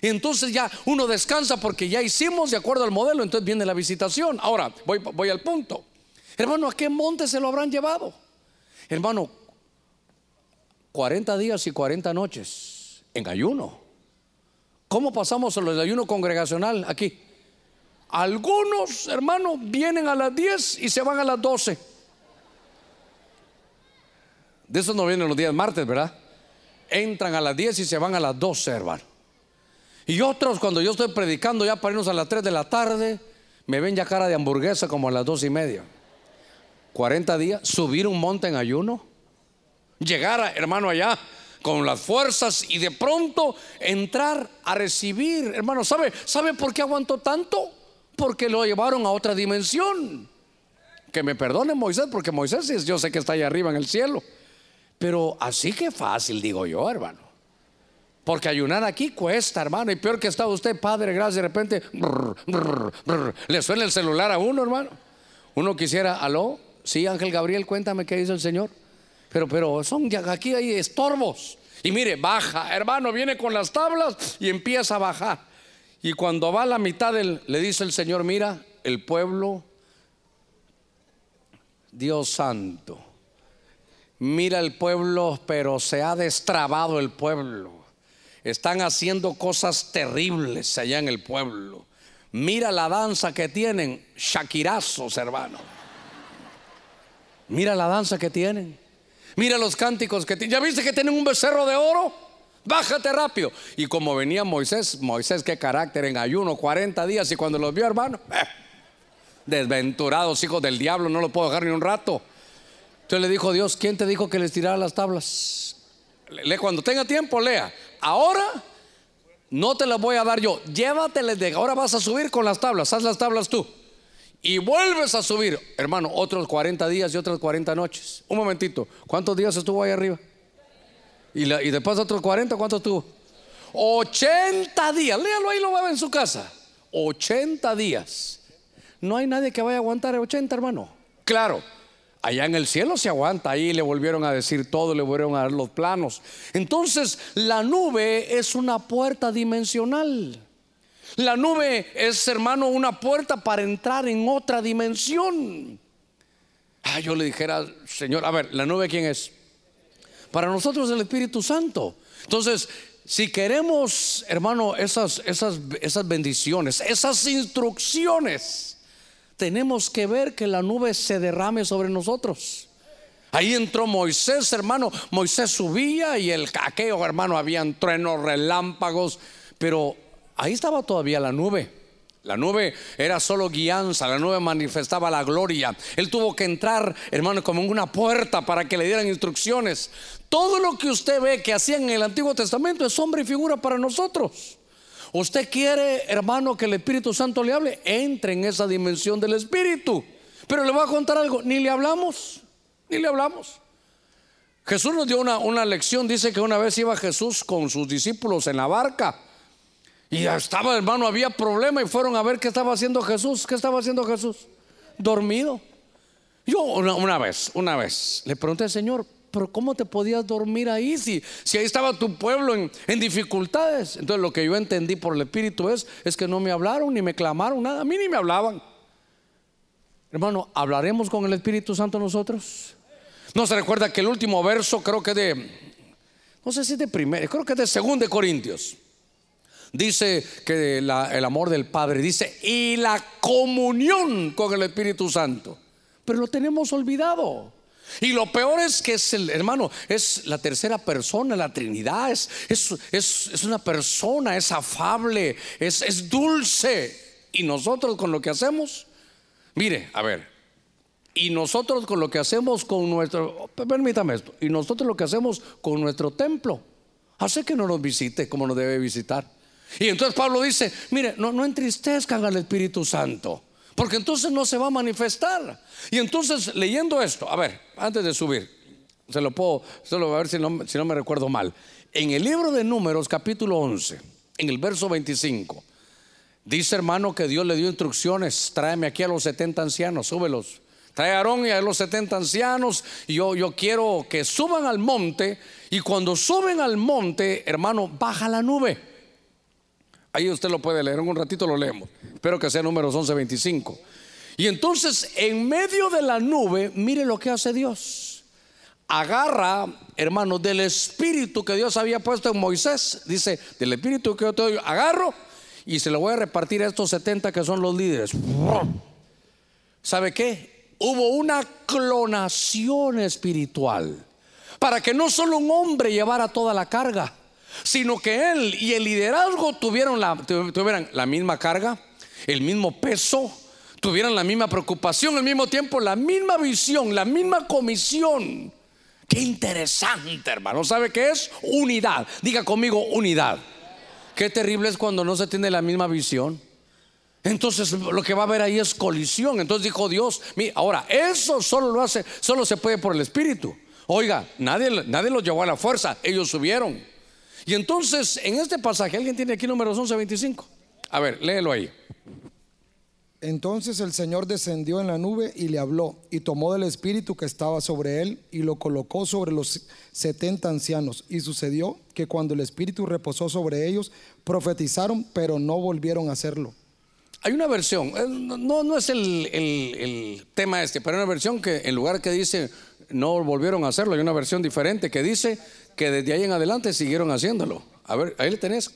Y entonces ya uno descansa porque ya hicimos de acuerdo al modelo, entonces viene la visitación. Ahora, voy, al punto. Hermano, ¿a qué monte se lo habrán llevado? Hermano, 40 días y 40 noches en ayuno. ¿Cómo pasamos el ayuno congregacional aquí? Algunos, hermanos, vienen a las 10 y se van a las 12. De esos no vienen los días martes, ¿verdad? Entran a las 10 y se van a las 12, hermano. Y otros, cuando yo estoy predicando ya para irnos a las 3 de la tarde, me ven ya cara de hamburguesa como a las 2 y media. 40 días, subir un monte en ayuno, llegar, hermano, allá con las fuerzas y de pronto entrar a recibir, hermano, ¿sabe, ¿sabe por qué aguantó tanto? Porque lo llevaron a otra dimensión. Que me perdone Moisés, porque Moisés yo sé que está allá arriba en el cielo. Pero así que fácil, digo yo, hermano. Porque ayunar aquí cuesta, hermano. Y peor que está usted, padre, gracias, de repente le suena el celular a uno, hermano. Uno quisiera, aló, sí, Ángel Gabriel, cuéntame qué hizo el Señor. Pero, pero son aquí hay estorbos. Y mire, baja, hermano, viene con las tablas y empieza a bajar. Y cuando va a la mitad, le dice el Señor, mira, el pueblo, Dios santo, mira el pueblo, pero se ha destrabado el pueblo. Están haciendo cosas terribles allá en el pueblo. Mira la danza que tienen, shakirazos, hermano. Mira la danza que tienen. Mira los cánticos que tienen. ¿Ya viste que tienen un becerro de oro? Bájate rápido. Y como venía Moisés, Moisés, qué carácter en ayuno, 40 días. Y cuando los vio, hermano, eh, desventurados, hijos del diablo, no lo puedo dejar ni un rato. Entonces le dijo Dios: ¿Quién te dijo que les tirara las tablas? Cuando tenga tiempo, lea. Ahora no te las voy a dar yo. Llévateles de ahora vas a subir con las tablas. Haz las tablas tú. y vuelves a subir, hermano, otros 40 días y otras 40 noches. Un momentito, ¿cuántos días estuvo ahí arriba? Y, y después otros 40, ¿cuánto estuvo? 80 días, léalo ahí, lo va a ver en su casa. 80 días. No hay nadie que vaya a aguantar 80, hermano. Claro, allá en el cielo se aguanta, ahí le volvieron a decir todo, le volvieron a dar los planos. Entonces, la nube es una puerta dimensional. La nube es, hermano, una puerta para entrar en otra dimensión. Ah, yo le dijera, Señor, a ver, ¿la nube quién es? Para nosotros el Espíritu Santo. Entonces, si queremos, hermano, esas, esas, esas bendiciones, esas instrucciones, tenemos que ver que la nube se derrame sobre nosotros. Ahí entró Moisés, hermano. Moisés subía y el caqueo, hermano, habían truenos, relámpagos, pero ahí estaba todavía la nube. La nube era solo guianza, la nube manifestaba la gloria. Él tuvo que entrar, hermano, como en una puerta para que le dieran instrucciones. Todo lo que usted ve que hacían en el Antiguo Testamento es sombra y figura para nosotros. Usted quiere, hermano, que el Espíritu Santo le hable, entre en esa dimensión del Espíritu. Pero le voy a contar algo, ni le hablamos, ni le hablamos. Jesús nos dio una, una lección, dice que una vez iba Jesús con sus discípulos en la barca y ya estaba, hermano, había problema y fueron a ver qué estaba haciendo Jesús. ¿Qué estaba haciendo Jesús? Dormido. Yo una, vez, una vez, le pregunté al Señor, pero ¿cómo te podías dormir ahí si, si ahí estaba tu pueblo en, dificultades? Entonces lo que yo entendí por el Espíritu es, es que no me hablaron ni me clamaron nada, a mí ni me hablaban. Hermano, ¿hablaremos con el Espíritu Santo nosotros? No se recuerda que el último verso creo que de, no sé si de primero, creo que de segundo de Corintios. Dice que el amor del Padre, dice, y la comunión con el Espíritu Santo. Pero lo tenemos olvidado. Y lo peor es que es el hermano, es la tercera persona, la Trinidad, es, es, una persona, es afable, es, es dulce. Y nosotros con lo que hacemos, mire, a ver, y nosotros con lo que hacemos con nuestro, permítame esto, y nosotros lo que hacemos con nuestro templo, hace que no nos visite como nos debe visitar. Y entonces Pablo dice, mire, no, no entristezcan al Espíritu Santo, porque entonces no se va a manifestar. Y entonces leyendo esto, a ver, antes de subir, se lo puedo, solo a ver si no, si no me recuerdo mal. En el libro de Números, capítulo 11, en el verso 25, dice hermano que Dios le dio instrucciones, tráeme aquí a los 70 ancianos, súbelos. Trae a Aarón y a los 70 ancianos. Y yo, yo quiero que suban al monte. Y cuando suben al monte, hermano, baja la nube. Ahí usted lo puede leer, en un ratito lo leemos. Espero que sea números 11:25. Y entonces, en medio de la nube, mire lo que hace Dios. Agarra, hermano, del espíritu que Dios había puesto en Moisés. Dice, del espíritu que yo te doy, agarro y se lo voy a repartir a estos 70 que son los líderes. ¿Sabe qué? Hubo una clonación espiritual para que no solo un hombre llevara toda la carga sino que él y el liderazgo tuvieron la, tuvieran la misma carga, el mismo peso, tuvieran la misma preocupación, al mismo tiempo la misma visión, la misma comisión. Qué interesante, hermano. ¿Sabe qué es? Unidad. Diga conmigo, unidad. Qué terrible es cuando no se tiene la misma visión. Entonces lo que va a haber ahí es colisión. Entonces dijo Dios, mira, ahora eso solo lo hace, solo se puede por el Espíritu. Oiga, nadie, nadie los llevó a la fuerza, ellos subieron. Y entonces, en este pasaje, ¿alguien tiene aquí números 11, 25? A ver, léelo ahí. Entonces el Señor descendió en la nube y le habló, y tomó del espíritu que estaba sobre él y lo colocó sobre los setenta ancianos. Y sucedió que cuando el espíritu reposó sobre ellos, profetizaron, pero no volvieron a hacerlo. Hay una versión, eh, no, no es el, el tema este, pero hay una versión que en lugar que dice no volvieron a hacerlo, hay una versión diferente que dice que desde ahí en adelante siguieron haciéndolo. A ver, ahí le tenés.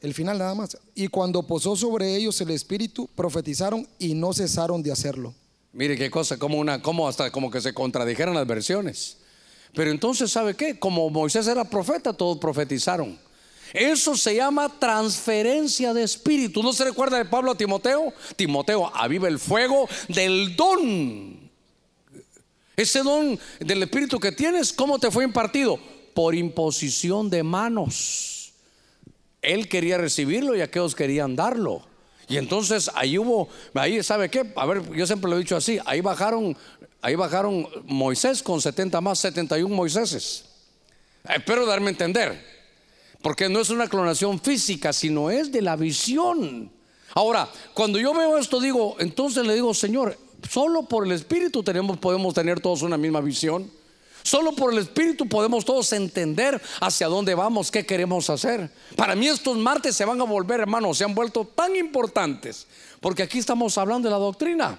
El final nada más. Y cuando posó sobre ellos el Espíritu, profetizaron y no cesaron de hacerlo. Mire qué cosa, como una, como hasta como que se contradijeron las versiones. Pero entonces, ¿sabe qué? Como Moisés era profeta, todos profetizaron. Eso se llama transferencia de espíritu. ¿No se recuerda de Pablo a Timoteo? Timoteo, aviva el fuego del don ese don del Espíritu que tienes, ¿cómo te fue impartido? Por imposición de manos. Él quería recibirlo y aquellos querían darlo. Y entonces ahí hubo, ahí sabe qué, a ver, yo siempre lo he dicho así, ahí bajaron, ahí bajaron Moisés con 70 más 71 Moiséses. Espero darme a entender, porque no es una clonación física, sino es de la visión. Ahora, cuando yo veo esto, digo, entonces le digo, Señor, solo por el Espíritu podemos tener todos una misma visión. Solo por el Espíritu podemos todos entender hacia dónde vamos, qué queremos hacer. Para mí estos martes se van a volver, hermanos, se han vuelto tan importantes, porque aquí estamos hablando de la doctrina.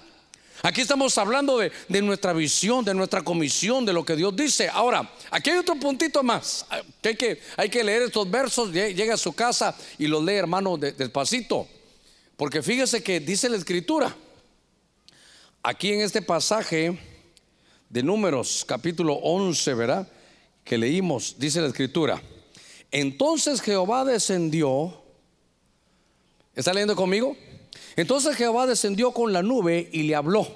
Aquí estamos hablando de, nuestra visión, de nuestra comisión, de lo que Dios dice. Ahora, aquí hay otro puntito más. Que hay, que, hay que leer estos versos, llega a su casa y los lee, hermano, despacito. Porque fíjese que dice la escritura, aquí en este pasaje de números, capítulo 11, ¿verdad? Que leímos, dice la escritura. Entonces Jehová descendió, ¿está leyendo conmigo? Entonces Jehová descendió con la nube y le habló.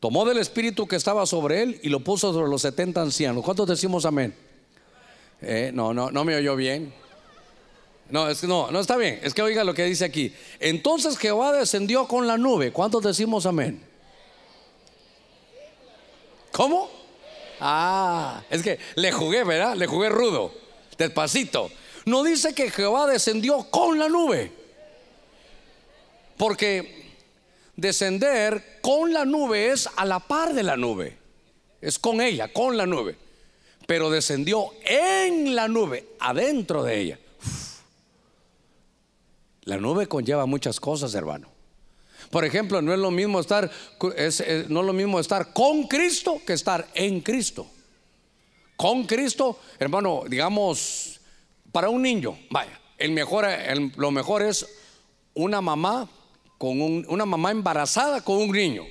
Tomó del espíritu que estaba sobre él y lo puso sobre los 70 ancianos. ¿Cuántos decimos amén? Eh, no, no, no me oyó bien. No, es que no, no está bien. Es que oiga lo que dice aquí. Entonces Jehová descendió con la nube. ¿Cuántos decimos amén? ¿Cómo? Ah, es que le jugué, ¿verdad? Le jugué rudo, despacito. No dice que Jehová descendió con la nube. Porque descender con la nube es a la par de la nube. Es con ella, con la nube. Pero descendió en la nube, adentro de ella. La nube conlleva muchas cosas, hermano. Por ejemplo, no es lo mismo estar no es lo mismo estar con Cristo que estar en Cristo. Con Cristo, hermano, digamos, para un niño, vaya, el mejor, lo mejor es una mamá con una mamá embarazada con un niño.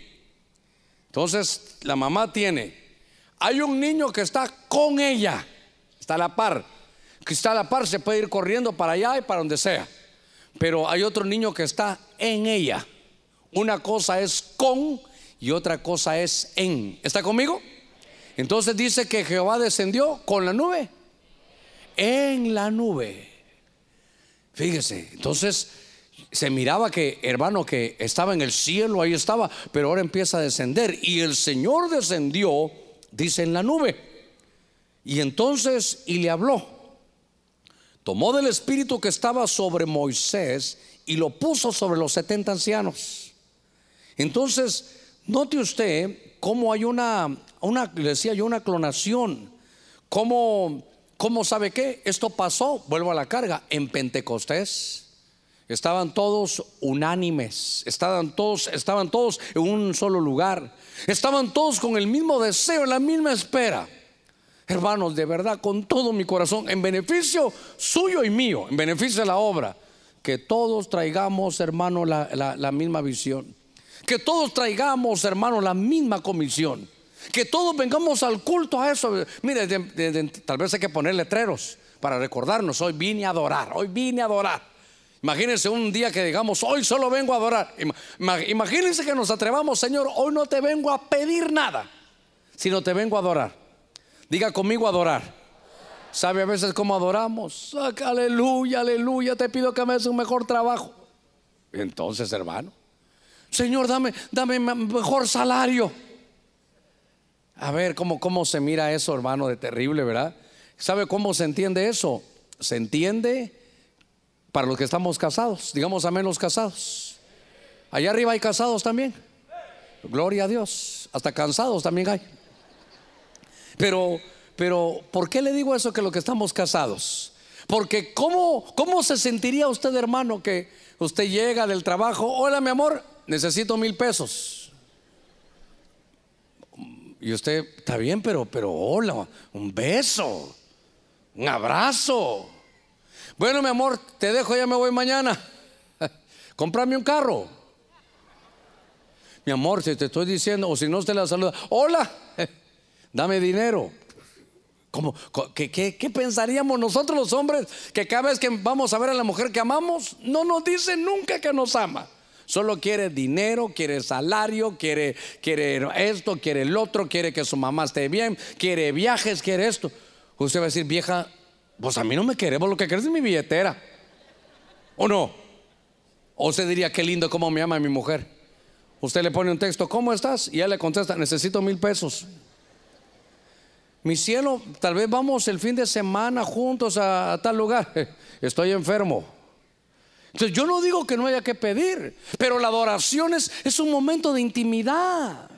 Entonces, la mamá tiene, hay un niño que está con ella, está a la par, que está a la par, se puede ir corriendo para allá y para donde sea. Pero hay otro niño que está en ella. Una cosa es con y otra cosa es en. ¿Está conmigo? Entonces dice que Jehová descendió con la nube. En la nube. Fíjese, entonces se miraba que, hermano, que estaba en el cielo, ahí estaba, pero ahora empieza a descender. Y el Señor descendió, dice, en la nube. Y entonces, y le habló. Tomó del espíritu que estaba sobre Moisés y lo puso sobre los 70 ancianos. Entonces, note usted cómo hay una, una decía yo, una clonación. ¿Cómo, ¿Cómo sabe qué? Esto pasó, vuelvo a la carga, en Pentecostés. Estaban todos unánimes, estaban todos, estaban todos en un solo lugar, estaban todos con el mismo deseo, la misma espera. Hermanos, de verdad, con todo mi corazón, en beneficio suyo y mío, en beneficio de la obra, que todos traigamos, hermano, la, misma visión. Que todos traigamos, hermano, la misma comisión. Que todos vengamos al culto a eso. Mire, tal vez hay que poner letreros para recordarnos, hoy vine a adorar, hoy vine a adorar. Imagínense un día que digamos, hoy solo vengo a adorar. Imagínense que nos atrevamos, Señor, hoy no te vengo a pedir nada, sino te vengo a adorar. Diga conmigo adorar. ¿Sabe a veces cómo adoramos? aleluya, aleluya, te pido que me hagas un mejor trabajo. Entonces, hermano, Señor, dame, dame mejor salario. A ver cómo, cómo se mira eso, hermano, de terrible, ¿verdad? ¿Sabe cómo se entiende eso? Se entiende para los que estamos casados, digamos a menos casados. Allá arriba hay casados también. Gloria a Dios. Hasta cansados también hay. Pero, pero, ¿por qué le digo eso que los que estamos casados? Porque ¿cómo, ¿cómo se sentiría usted, hermano, que usted llega del trabajo? Hola, mi amor, necesito mil pesos. Y usted, está bien, pero, pero hola, un beso, un abrazo. Bueno, mi amor, te dejo, ya me voy mañana. Comprame un carro. Mi amor, si te estoy diciendo, o si no, usted la saluda. Hola, dame dinero. ¿Cómo, qué, qué, pensaríamos nosotros los hombres que cada vez que vamos a ver a la mujer que amamos, no nos dice nunca que nos ama? Solo quiere dinero, quiere salario, quiere, quiere esto, quiere el otro, quiere que su mamá esté bien, quiere viajes, quiere esto. Usted va a decir, vieja, pues a mí no me queremos, lo que querés es mi billetera. ¿O no? O usted diría, qué lindo cómo me ama mi mujer. Usted le pone un texto, ¿cómo estás? Y ella le contesta, necesito mil pesos. Mi cielo, tal vez vamos el fin de semana juntos a, a tal lugar. Estoy enfermo. Entonces yo no digo que no haya que pedir, pero la adoración es, es un momento de intimidad.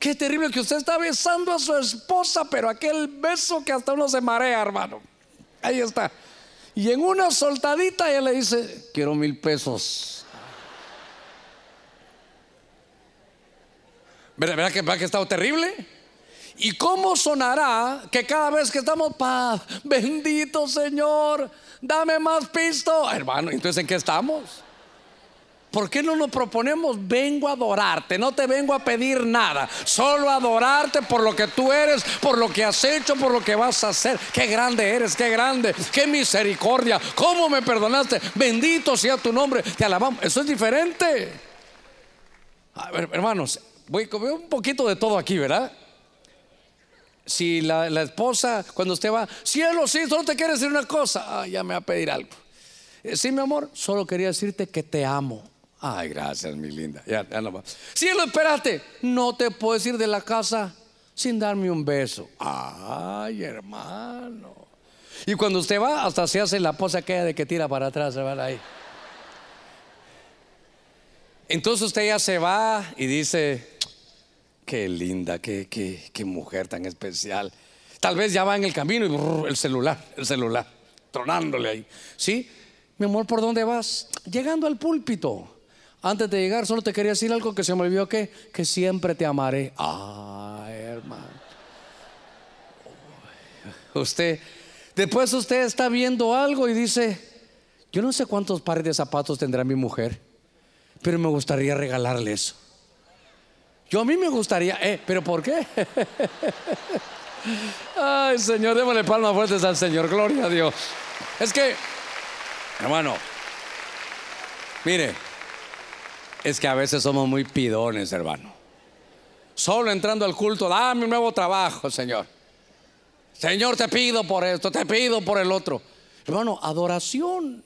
Qué terrible que usted está besando a su esposa, pero aquel beso que hasta uno se marea, hermano. Ahí está. Y en una soltadita ella le dice, quiero mil pesos. ¿Verdad, que, ¿verdad que ha estado terrible? ¿Y cómo sonará que cada vez que estamos, paz, bendito Señor, dame más pisto? Hermano, entonces ¿en qué estamos? ¿Por qué no nos proponemos, vengo a adorarte, no te vengo a pedir nada, solo adorarte por lo que tú eres, por lo que has hecho, por lo que vas a hacer? Qué grande eres, qué grande, qué misericordia, cómo me perdonaste, bendito sea tu nombre, te alabamos. Eso es diferente. A ver, hermanos, voy a comer un poquito de todo aquí, ¿verdad? Si la, esposa, cuando usted va, cielo, sí, solo te quiere decir una cosa, ah, ya me va a pedir algo. Eh, sí, mi amor, solo quería decirte que te amo. Ay, gracias, mi linda. Ya, ya no va. Cielo, espérate. No te puedes ir de la casa sin darme un beso. Ay, hermano. Y cuando usted va, hasta se hace la posa aquella de que tira para atrás, va ahí. Entonces usted ya se va y dice, qué linda, qué, qué, qué mujer tan especial. Tal vez ya va en el camino y el celular, el celular, tronándole ahí. ¿Sí? Mi amor, ¿por dónde vas? Llegando al púlpito. Antes de llegar, solo te quería decir algo que se me olvidó que, que siempre te amaré. Ay, hermano. Usted, después usted está viendo algo y dice, yo no sé cuántos pares de zapatos tendrá mi mujer, pero me gustaría regalarle eso. Yo a mí me gustaría, eh, pero ¿por qué? Ay, Señor, démosle palmas fuertes al Señor, gloria a Dios. Es que, hermano, mire, es que a veces somos muy pidones, hermano. Solo entrando al culto, dame un nuevo trabajo, Señor. Señor, te pido por esto, te pido por el otro. Hermano, adoración.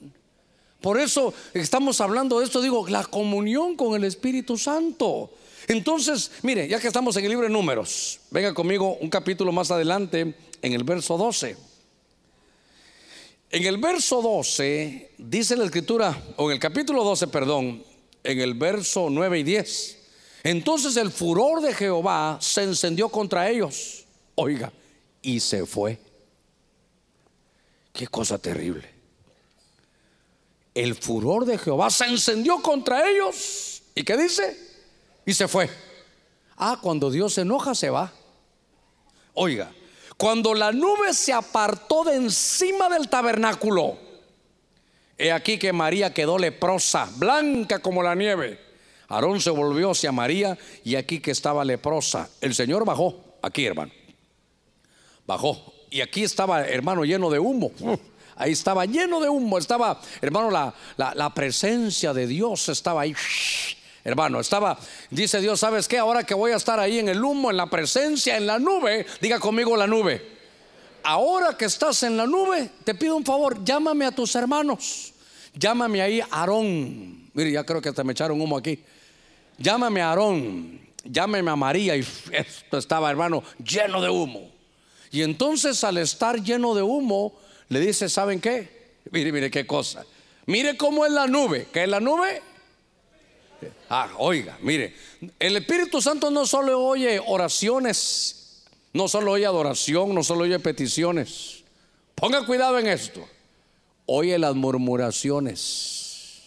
Por eso estamos hablando de esto, digo, la comunión con el Espíritu Santo. Entonces, mire, ya que estamos en el libro de números, venga conmigo un capítulo más adelante, en el verso 12. En el verso 12 dice la escritura, o en el capítulo 12, perdón, en el verso 9 y 10. Entonces el furor de Jehová se encendió contra ellos. Oiga, y se fue. Qué cosa terrible. El furor de Jehová se encendió contra ellos. ¿Y qué dice? Y se fue. Ah, cuando Dios se enoja, se va. Oiga, cuando la nube se apartó de encima del tabernáculo, he aquí que María quedó leprosa, blanca como la nieve. Aarón se volvió hacia María y aquí que estaba leprosa. El Señor bajó, aquí hermano. Bajó. Y aquí estaba, hermano, lleno de humo. Ahí estaba lleno de humo. Estaba, hermano, la, la, la presencia de Dios estaba ahí hermano. Estaba, dice Dios, ¿sabes qué? Ahora que voy a estar ahí en el humo, en la presencia, en la nube, diga conmigo la nube. Ahora que estás en la nube, te pido un favor, llámame a tus hermanos. Llámame ahí Aarón. Mire, ya creo que hasta me echaron humo aquí. Llámame a Aarón. Llámame a María. Y esto estaba, hermano, lleno de humo. Y entonces al estar lleno de humo, le dice, ¿saben qué? Mire, mire qué cosa. Mire cómo es la nube. ¿Qué es la nube? Ah, oiga, mire, el Espíritu Santo no solo oye oraciones, no solo oye adoración, no solo oye peticiones. Ponga cuidado en esto. Oye las murmuraciones.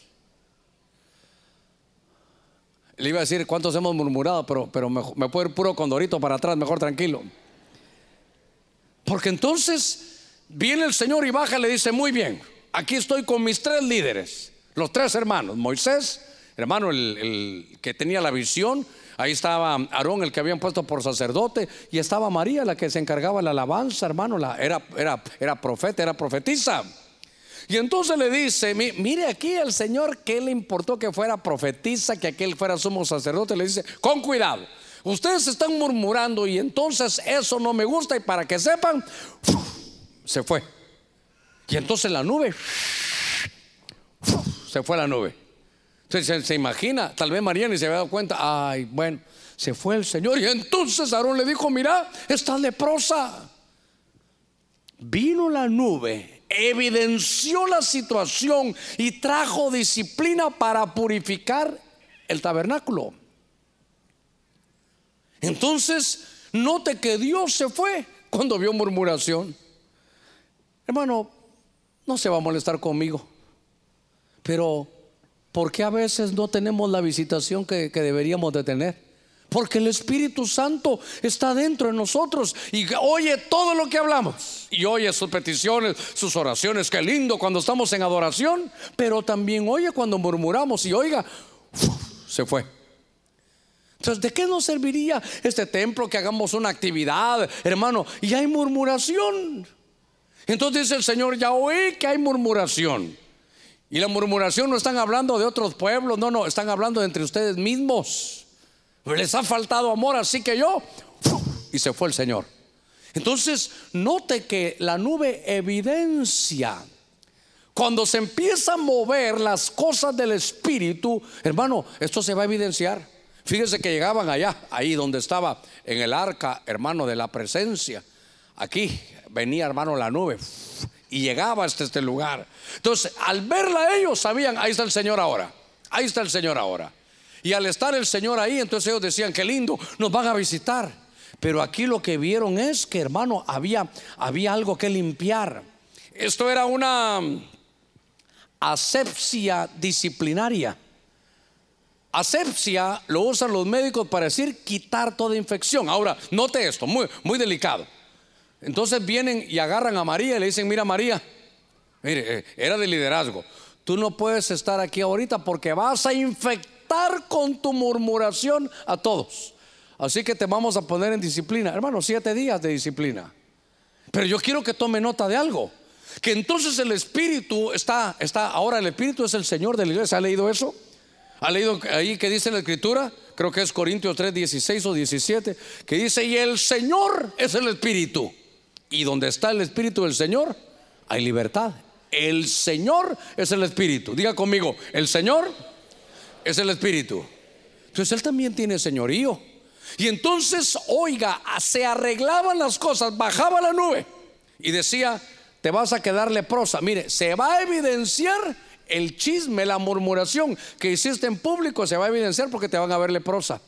Le iba a decir cuántos hemos murmurado, pero, pero me, me puedo ir puro condorito para atrás, mejor tranquilo. Porque entonces viene el Señor y baja y le dice, muy bien, aquí estoy con mis tres líderes, los tres hermanos, Moisés, hermano, el, el, que tenía la visión. Ahí estaba Aarón, el que habían puesto por sacerdote, y estaba María, la que se encargaba de la alabanza, hermano, era, era, era profeta, era profetisa. Y entonces le dice, mire aquí el Señor, que le importó que fuera profetisa, que aquel fuera sumo sacerdote, le dice, con cuidado, ustedes están murmurando y entonces eso no me gusta y para que sepan, se fue. Y entonces la nube se fue la nube. Se, imagina, tal vez María ni se había dado cuenta, ay, bueno, se fue el Señor. Y entonces Aarón le dijo, mira, está leprosa. Vino la nube, evidenció la situación y trajo disciplina para purificar el tabernáculo. Entonces, note que Dios se fue cuando vio murmuración. Hermano, no se va a molestar conmigo, pero ¿por qué a veces no tenemos la visitación que, deberíamos de tener? Porque el Espíritu Santo está dentro de nosotros y oye todo lo que hablamos. Y oye sus peticiones, sus oraciones. Qué lindo cuando estamos en adoración. Pero también oye cuando murmuramos y oiga, se fue. Entonces, ¿de qué nos serviría este templo que hagamos una actividad, hermano? Y hay murmuración. Entonces dice el Señor, ya oí que hay murmuración. Y la murmuración no están hablando de otros pueblos, no, no, están hablando entre ustedes mismos. Les ha faltado amor, así que yo, y se fue el Señor. Entonces, note que la nube evidencia cuando se empieza a mover las cosas del Espíritu, hermano, esto se va a evidenciar. Fíjese que llegaban allá, ahí donde estaba en el arca, hermano, de la presencia. Aquí venía, hermano, la nube y llegaba hasta este lugar. Entonces, al verla ellos sabían, ahí está el Señor ahora, ahí está el Señor ahora. Y al estar el Señor ahí, entonces ellos decían, qué lindo, nos van a visitar. Pero aquí lo que vieron es que, hermano, había, había algo que limpiar. Esto era una asepsia disciplinaria. Asepsia lo usan los médicos para decir quitar toda infección. Ahora, note esto, muy, muy delicado. Entonces vienen y agarran a María y le dicen, mira María, mire, eh, era de liderazgo. Tú no puedes estar aquí ahorita porque vas a infectar con tu murmuración a todos. Así que te vamos a poner en disciplina. Hermano, siete días de disciplina. Pero yo quiero que tome nota de algo. Que entonces el Espíritu está, está, ahora el Espíritu es el Señor de la iglesia. ¿Ha leído eso? ¿Ha leído ahí que dice la Escritura? Creo que es Corintios 3, 16 o 17. Que dice, y el Señor es el Espíritu. Y donde está el Espíritu del Señor, hay libertad. El Señor es el Espíritu. Diga conmigo, el Señor es el Espíritu. Entonces Él también tiene señorío. Y entonces, oiga, se arreglaban las cosas, bajaba la nube y decía, te vas a quedar leprosa. Mire, se va a evidenciar el chisme, la murmuración que hiciste en público, se va a evidenciar porque te van a ver leprosa.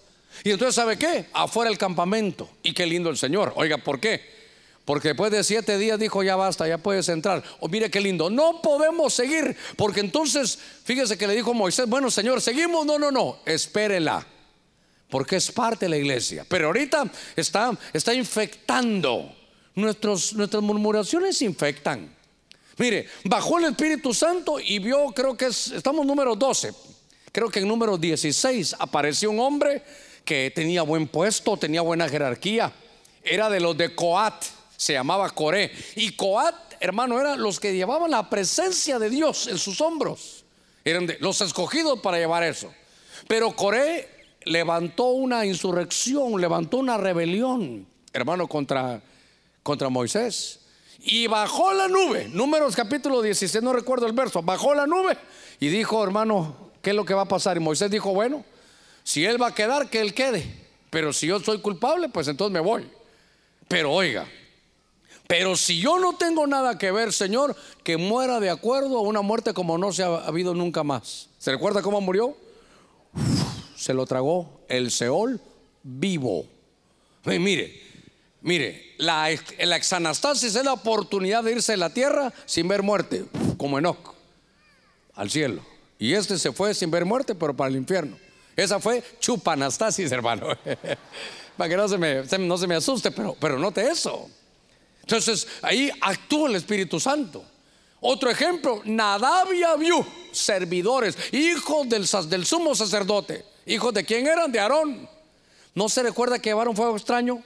Y entonces, ¿sabe qué? Afuera el campamento. Y qué lindo el Señor. Oiga, ¿por qué? Porque después de siete días dijo, ya basta, ya puedes entrar. O mire qué lindo, no podemos seguir. Porque entonces, fíjese que le dijo Moisés, bueno Señor, seguimos, no, no, no, espérela. Porque es parte de la iglesia. Pero ahorita está, está infectando. Nuestros, nuestras murmuraciones infectan. Mire, bajó el Espíritu Santo y vio, creo que es, estamos número 12. Creo que en número 16 apareció un hombre que tenía buen puesto, tenía buena jerarquía. Era de los de Coat se llamaba Coré. Y Coat, hermano, eran los que llevaban la presencia de Dios en sus hombros. Eran los escogidos para llevar eso. Pero Coré levantó una insurrección, levantó una rebelión, hermano, contra, contra Moisés. Y bajó la nube, números capítulo 16, no recuerdo el verso, bajó la nube y dijo, hermano, ¿qué es lo que va a pasar? Y Moisés dijo, bueno, si él va a quedar, que él quede. Pero si yo soy culpable, pues entonces me voy. Pero oiga, pero si yo no tengo nada que ver, Señor, que muera de acuerdo a una muerte como no se ha habido nunca más. ¿Se recuerda cómo murió? se lo tragó el Seol vivo. mire, mire, la, la exanastasis es la oportunidad de irse a la tierra sin ver muerte, como Enoch, al cielo. Y este se fue sin ver muerte, pero para el infierno. Esa fue chupanastasis, hermano. para que no se me, no se me asuste, pero, pero note eso. Entonces ahí actúa el Espíritu Santo. Otro ejemplo, Nadab y Abiú, servidores, hijos del, sumo sacerdote. ¿Hijos de quién eran? De Aarón. ¿No se recuerda que llevaron fuego extraño?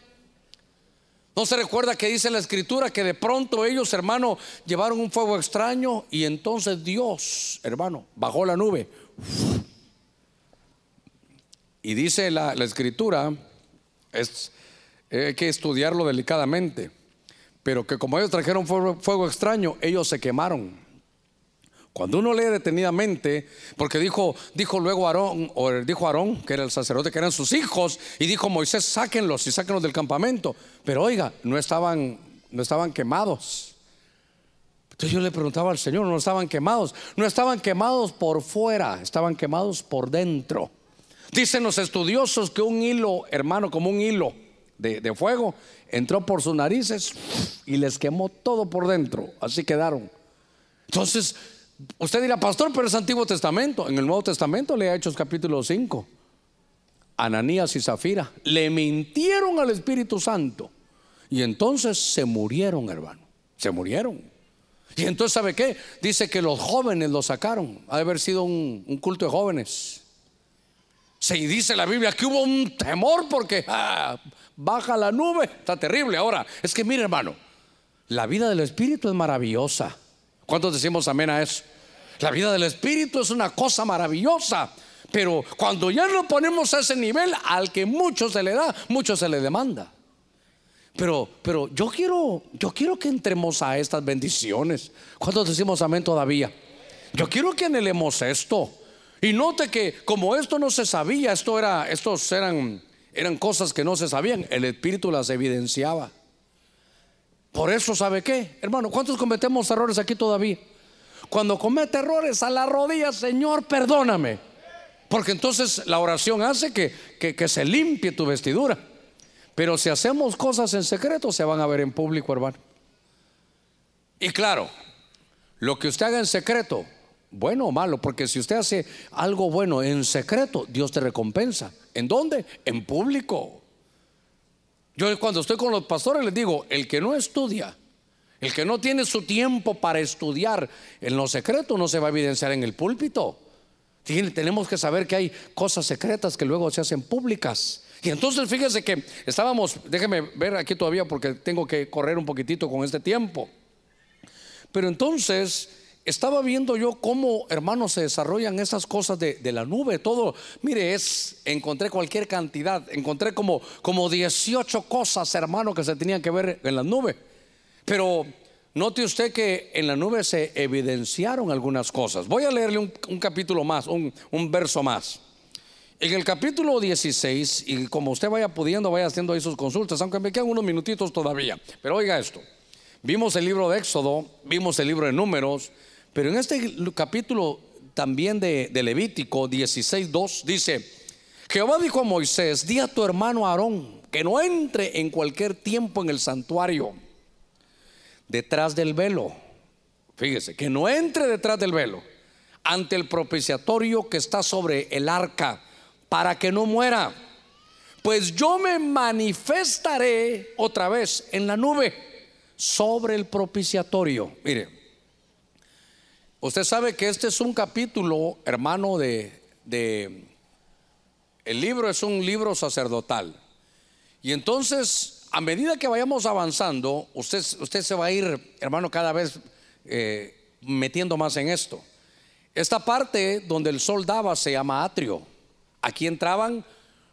¿No se recuerda que dice la escritura que de pronto ellos, hermano, llevaron un fuego extraño y entonces Dios, hermano, bajó la nube? Y dice la, la escritura, es, hay que estudiarlo delicadamente pero que como ellos trajeron fuego, extraño, ellos se quemaron. Cuando uno lee detenidamente, porque dijo, dijo luego Aarón, o dijo Aarón, que era el sacerdote, que eran sus hijos, y dijo Moisés, sáquenlos y sáquenlos del campamento. Pero oiga, no estaban, no estaban quemados. Entonces yo le preguntaba al Señor, no estaban quemados, no estaban quemados por fuera, estaban quemados por dentro. Dicen los estudiosos que un hilo, hermano, como un hilo de, de fuego, entró por sus narices y les quemó todo por dentro. Así quedaron. Entonces, Usted dirá, pastor, pero es Antiguo Testamento. En el Nuevo Testamento lea Hechos capítulo 5. Ananías y Zafira le mintieron al Espíritu Santo. Y entonces se murieron, hermano. Se murieron. Y entonces, ¿sabe qué? Dice que los jóvenes lo sacaron. Ha de haber sido un, culto de jóvenes. Se dice la Biblia que hubo un temor porque ah, baja la nube. Está terrible. Ahora, es que mire, hermano, la vida del Espíritu es maravillosa. ¿Cuántos decimos amén a eso? La vida del Espíritu es una cosa maravillosa. Pero cuando ya lo ponemos a ese nivel, al que mucho se le da, mucho se le demanda. Pero, pero yo quiero, yo quiero que entremos a estas bendiciones. ¿Cuántos decimos amén todavía? Yo quiero que anhelemos esto. Y note que como esto no se sabía, esto era, estos eran, eran cosas que no se sabían, el Espíritu las evidenciaba. Por eso, ¿sabe qué? Hermano, ¿cuántos cometemos errores aquí todavía? Cuando comete errores a la rodilla, Señor, perdóname. Porque entonces la oración hace que, que, se limpie tu vestidura. Pero si hacemos cosas en secreto, se van a ver en público, hermano. Y claro, lo que usted haga en secreto, bueno o malo, porque si usted hace algo bueno en secreto, Dios te recompensa. ¿En dónde? En público. Yo cuando estoy con los pastores les digo, el que no estudia, el que no tiene su tiempo para estudiar en lo secreto no se va a evidenciar en el púlpito. tenemos que saber que hay cosas secretas que luego se hacen públicas. Y entonces fíjese que estábamos, déjeme ver aquí todavía porque tengo que correr un poquitito con este tiempo. Pero entonces estaba viendo yo cómo, hermanos, se desarrollan esas cosas de, la nube, todo. Mire, es, encontré cualquier cantidad, encontré como, como 18 cosas, hermano, que se tenían que ver en la nube. Pero note usted que en la nube se evidenciaron algunas cosas. Voy a leerle un, capítulo más, un, un verso más. En el capítulo 16, y como usted vaya pudiendo, vaya haciendo ahí sus consultas, aunque me quedan unos minutitos todavía. Pero oiga esto. Vimos el libro de Éxodo, vimos el libro de Números, pero en este capítulo también de, Levítico 16, 2 dice, Jehová dijo a Moisés, di a tu hermano Aarón que no entre en cualquier tiempo en el santuario, detrás del velo. Fíjese, que no entre detrás del velo, ante el propiciatorio que está sobre el arca, para que no muera. Pues yo me manifestaré otra vez en la nube sobre el propiciatorio. Mire, Usted sabe que este es un capítulo, hermano, de, el libro es un libro sacerdotal. Y entonces, a medida que vayamos avanzando, usted, usted se va a ir, hermano, cada vez eh, metiendo más en esto. Esta parte donde el sol daba se llama atrio. Aquí entraban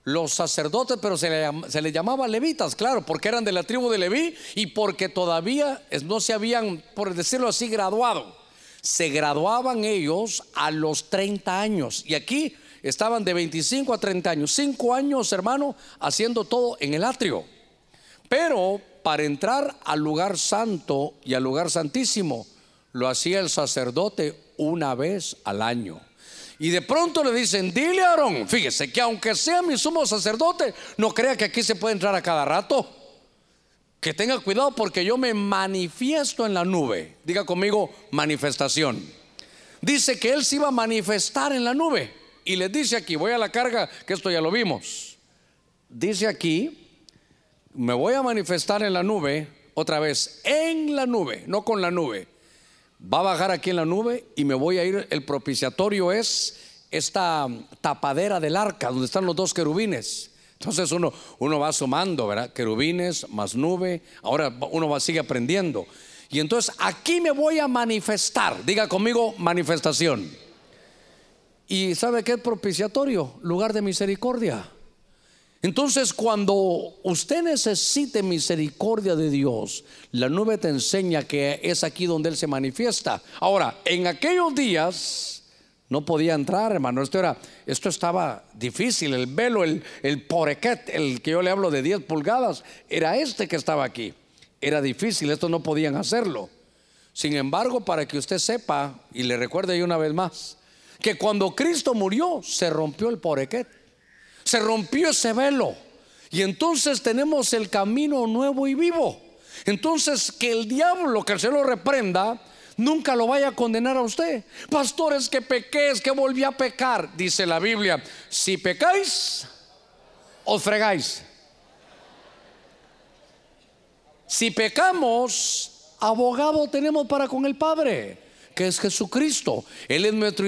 los sacerdotes, pero se les se llamaba levitas, claro, porque eran de la tribu de Leví y porque todavía no se habían, por decirlo así, graduado se graduaban ellos a los 30 años. Y aquí estaban de 25 a 30 años. Cinco años, hermano, haciendo todo en el atrio. Pero para entrar al lugar santo y al lugar santísimo, lo hacía el sacerdote una vez al año. Y de pronto le dicen, dile a Aarón, fíjese que aunque sea mi sumo sacerdote, no crea que aquí se puede entrar a cada rato que tenga cuidado porque yo me manifiesto en la nube. Diga conmigo manifestación. Dice que él se iba a manifestar en la nube. Y les dice aquí, voy a la carga, que esto ya lo vimos. Dice aquí, me voy a manifestar en la nube, otra vez, en la nube, no con la nube. Va a bajar aquí en la nube y me voy a ir, el propiciatorio es esta tapadera del arca, donde están los dos querubines. Entonces uno, uno va sumando, ¿verdad? Querubines más nube. Ahora uno va, sigue aprendiendo. Y entonces aquí me voy a manifestar. Diga conmigo manifestación. ¿Y sabe qué es propiciatorio? Lugar de misericordia. Entonces, cuando usted necesite misericordia de Dios, la nube te enseña que es aquí donde Él se manifiesta. Ahora, en aquellos días no podía entrar, hermano. Esto era, esto estaba difícil. El velo, el, el porequet, el que yo le hablo de 10 pulgadas, era este que estaba aquí. Era difícil, esto no podían hacerlo. Sin embargo, para que usted sepa, y le recuerde ahí una vez más, que cuando Cristo murió, se rompió el porequet. Se rompió ese velo. Y entonces tenemos el camino nuevo y vivo. Entonces, que el diablo, que el lo reprenda, nunca lo vaya a condenar a usted. Pastores, que pequé, es que volví a pecar. Dice la Biblia, si pecáis, os fregáis. Si pecamos, abogado tenemos para con el Padre que es Jesucristo. Él es nuestro,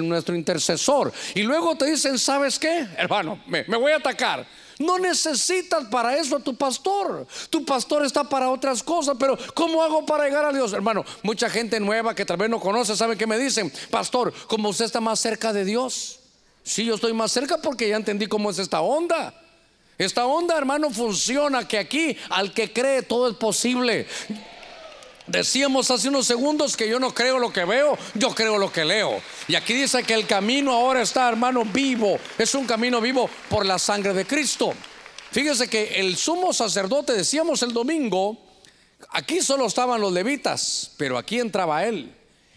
nuestro intercesor. Y luego te dicen, ¿sabes qué? Hermano, me, me voy a atacar. No necesitas para eso a tu pastor. Tu pastor está para otras cosas, pero ¿cómo hago para llegar a Dios? Hermano, mucha gente nueva que tal vez no conoce, ¿sabe qué me dicen? Pastor, como usted está más cerca de Dios. Sí, yo estoy más cerca porque ya entendí cómo es esta onda. Esta onda, hermano, funciona que aquí al que cree todo es posible. Decíamos hace unos segundos que yo no creo lo que veo, yo creo lo que leo. Y aquí dice que el camino ahora está, hermano, vivo. Es un camino vivo por la sangre de Cristo. Fíjese que el sumo sacerdote, decíamos el domingo, aquí solo estaban los levitas, pero aquí entraba él.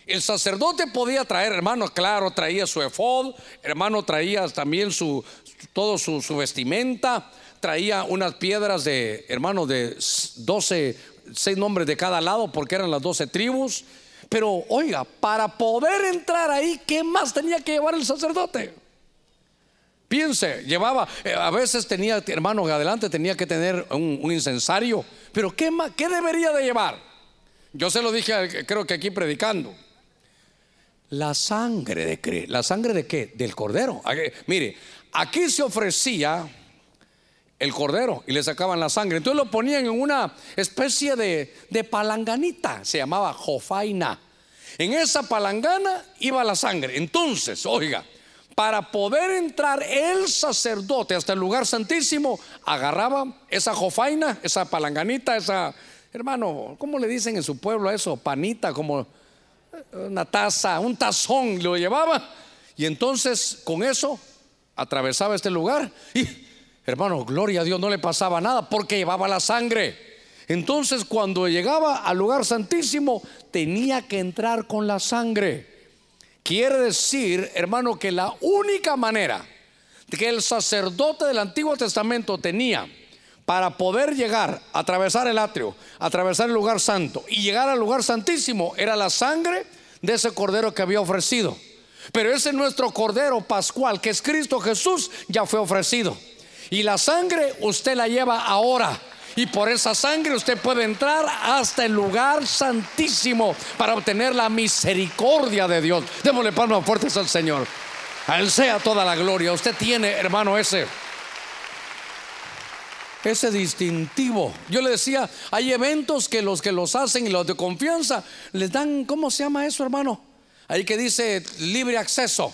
El sacerdote podía traer, hermano, claro, traía su efod, hermano, traía también su, todo su, vestimenta, traía unas piedras de, hermano, de 12 seis nombres de cada lado porque eran las doce tribus. Pero oiga, para poder entrar ahí, ¿qué más tenía que llevar el sacerdote? Piense, llevaba, eh, a veces tenía, hermano, adelante tenía que tener un, incensario, pero ¿qué, más, ¿qué debería de llevar? Yo se lo dije, creo que aquí predicando. La sangre de ¿La sangre de qué? Del cordero. Mire, aquí se ofrecía el cordero y le sacaban la sangre. Entonces lo ponían en una especie de, palanganita, se llamaba jofaina. En esa palangana iba la sangre. Entonces, oiga, para poder entrar el sacerdote hasta el lugar santísimo, agarraba esa jofaina, esa palanganita, esa, hermano, ¿cómo le dicen en su pueblo eso? Panita, como eh, una taza, un tazón, lo llevaba. Y entonces con eso atravesaba este lugar y Hermano, gloria a Dios, no le pasaba nada porque llevaba la sangre. Entonces cuando llegaba al lugar santísimo tenía que entrar con la sangre. Quiere decir, hermano, que la única manera que el sacerdote del Antiguo Testamento tenía para poder llegar, atravesar el atrio, atravesar el lugar santo y llegar al lugar santísimo era la sangre de ese cordero que había ofrecido. Pero ese nuestro cordero pascual, que es Cristo Jesús, ya fue ofrecido. Y la sangre usted la lleva ahora. Y por esa sangre usted puede entrar hasta el lugar santísimo para obtener la misericordia de Dios. Démosle palmas fuertes al Señor. A Él sea toda la gloria. Usted tiene, hermano, ese ese distintivo. Yo le decía, hay eventos que los que los hacen y los de confianza les dan, ¿cómo se llama eso, hermano? Ahí que dice libre acceso.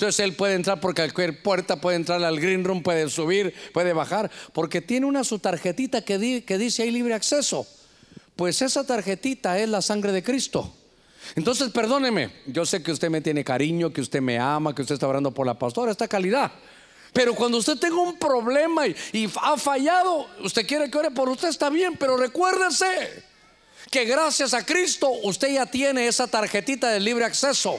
Entonces él puede entrar por cualquier puerta, puede entrar al green room, puede subir, puede bajar, porque tiene una su tarjetita que, que dice ahí libre acceso. Pues esa tarjetita es la sangre de Cristo. Entonces, perdóneme, yo sé que usted me tiene cariño, que usted me ama, que usted está orando por la pastora, esta calidad. Pero cuando usted tenga un problema y, y, ha fallado, usted quiere que ore por usted, está bien, pero recuérdese que gracias a Cristo usted ya tiene esa tarjetita de libre acceso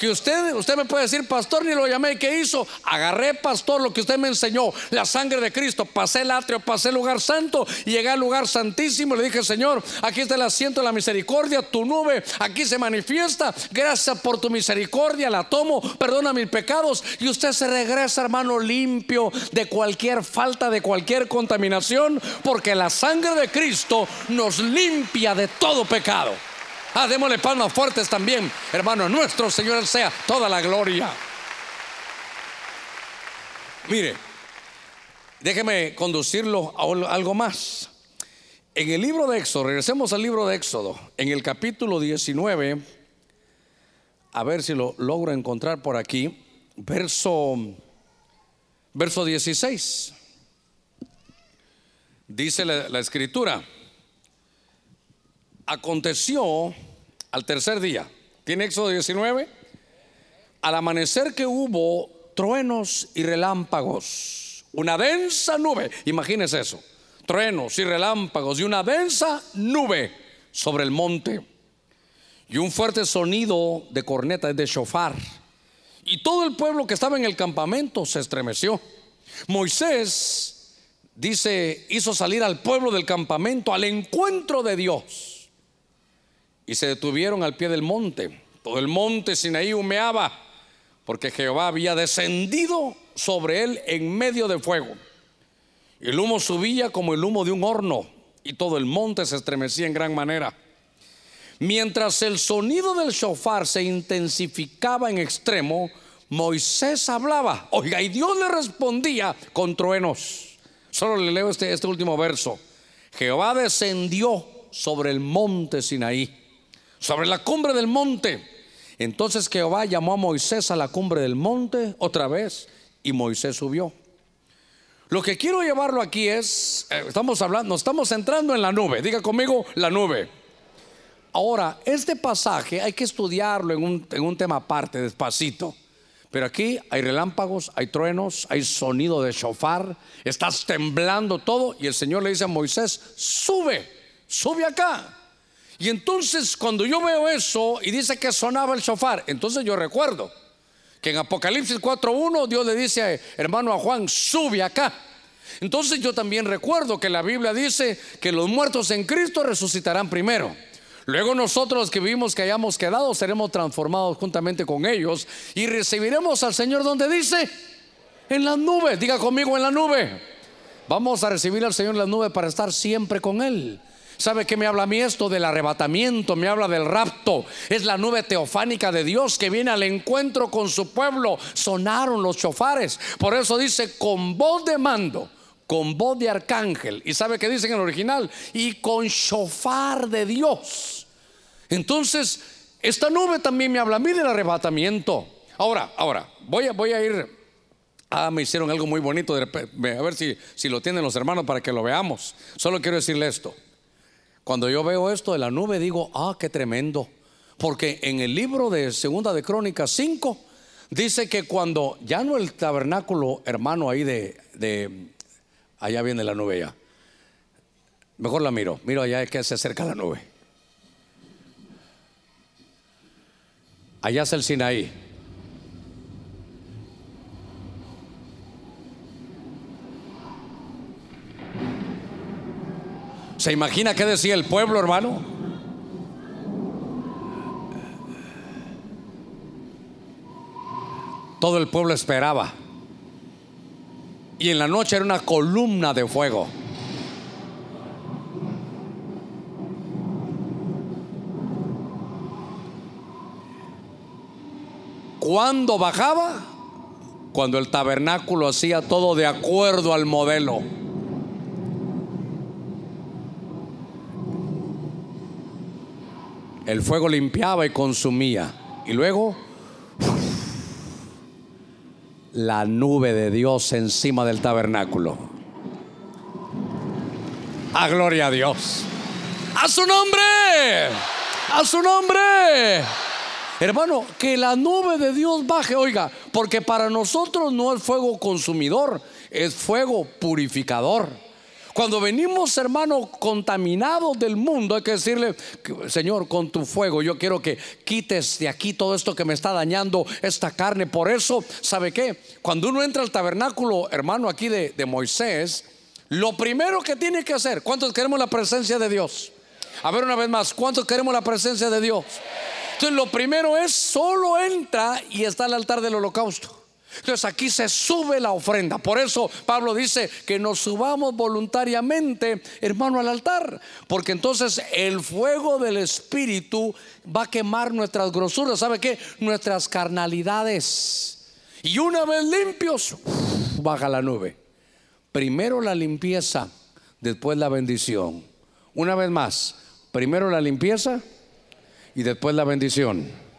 que usted, usted me puede decir, pastor, ni lo llamé, ¿qué hizo? Agarré, pastor, lo que usted me enseñó, la sangre de Cristo, pasé el atrio, pasé el lugar santo llegué al lugar santísimo. Le dije, Señor, aquí está el asiento de la misericordia, tu nube aquí se manifiesta. Gracias por tu misericordia, la tomo, perdona mis pecados y usted se regresa, hermano, limpio de cualquier falta, de cualquier contaminación, porque la sangre de Cristo nos limpia de todo pecado. Ah, démosle palmas fuertes también, hermano. Nuestro Señor sea toda la gloria. Mire, déjeme conducirlo a algo más. En el libro de Éxodo, regresemos al libro de Éxodo, en el capítulo 19, a ver si lo logro encontrar por aquí, verso, verso 16. Dice la, la escritura, aconteció al tercer día, ¿tiene Éxodo 19? Al amanecer que hubo truenos y relámpagos, una densa nube, imagínese eso, truenos y relámpagos y una densa nube sobre el monte y un fuerte sonido de corneta, de shofar. Y todo el pueblo que estaba en el campamento se estremeció. Moisés, dice, hizo salir al pueblo del campamento al encuentro de Dios. Y se detuvieron al pie del monte. Todo el monte Sinaí humeaba, porque Jehová había descendido sobre él en medio de fuego. El humo subía como el humo de un horno, y todo el monte se estremecía en gran manera. Mientras el sonido del shofar se intensificaba en extremo, Moisés hablaba, oiga, y Dios le respondía con truenos. Solo le leo este, este último verso. Jehová descendió sobre el monte Sinaí, sobre la cumbre del monte. Entonces Jehová llamó a Moisés a la cumbre del monte otra vez y Moisés subió. Lo que quiero llevarlo aquí es, eh, estamos hablando, estamos entrando en la nube. Diga conmigo, la nube. Ahora, este pasaje hay que estudiarlo en un, en un tema aparte, despacito. Pero aquí hay relámpagos, hay truenos, hay sonido de shofar, estás temblando todo y el Señor le dice a Moisés, sube, sube acá. Y entonces cuando yo veo eso y dice que sonaba el shofar, entonces yo recuerdo que en Apocalipsis 4.1 Dios le dice hermano a Juan, sube acá. Entonces yo también recuerdo que la Biblia dice que los muertos en Cristo resucitarán primero. Luego nosotros que vivimos que hayamos quedado seremos transformados juntamente con ellos y recibiremos al Señor donde dice, en las nubes, diga conmigo en la nube. Vamos a recibir al Señor en las nubes para estar siempre con Él. ¿Sabe qué me habla a mí esto del arrebatamiento? Me habla del rapto. Es la nube teofánica de Dios que viene al encuentro con su pueblo. Sonaron los chofares. Por eso dice, con voz de mando con voz de arcángel. ¿Y sabe qué dice en el original? Y con shofar de Dios. Entonces, esta nube también me habla a mí del arrebatamiento. Ahora, ahora, voy a, voy a ir. Ah, me hicieron algo muy bonito. A ver si, si lo tienen los hermanos para que lo veamos. Solo quiero decirle esto. Cuando yo veo esto de la nube, digo, ah, qué tremendo. Porque en el libro de Segunda de Crónicas 5 dice que cuando ya no el tabernáculo, hermano, ahí de, de Allá viene la nube ya. Mejor la miro. Miro allá que se acerca la nube. Allá es el Sinaí. ¿Se imagina qué decía el pueblo, hermano? Todo el pueblo esperaba y en la noche era una columna de fuego. ¿Cuándo bajaba? Cuando el tabernáculo hacía todo de acuerdo al modelo. El fuego limpiaba y consumía. Y luego la nube de Dios encima del tabernáculo. A gloria a Dios. A su nombre. A su nombre. Hermano, que la nube de Dios baje, oiga, porque para nosotros no es fuego consumidor, es fuego purificador. Cuando venimos, hermano, contaminados del mundo, hay que decirle, Señor, con tu fuego, yo quiero que quites de aquí todo esto que me está dañando esta carne. Por eso, ¿sabe qué? Cuando uno entra al tabernáculo, hermano, aquí de, Moisés, lo primero que tiene que hacer, ¿cuántos queremos la presencia de Dios? A ver una vez más, ¿cuántos queremos la presencia de Dios? Entonces lo primero es, solo entra y está el altar del holocausto. Entonces aquí se sube la ofrenda. Por eso Pablo dice que nos subamos voluntariamente, hermano, al altar. Porque entonces el fuego del Espíritu va a quemar nuestras grosuras. ¿Sabe qué? Nuestras carnalidades. Y una vez limpios, baja la nube. Primero la limpieza, después la bendición. Una vez más, primero la limpieza y después la bendición.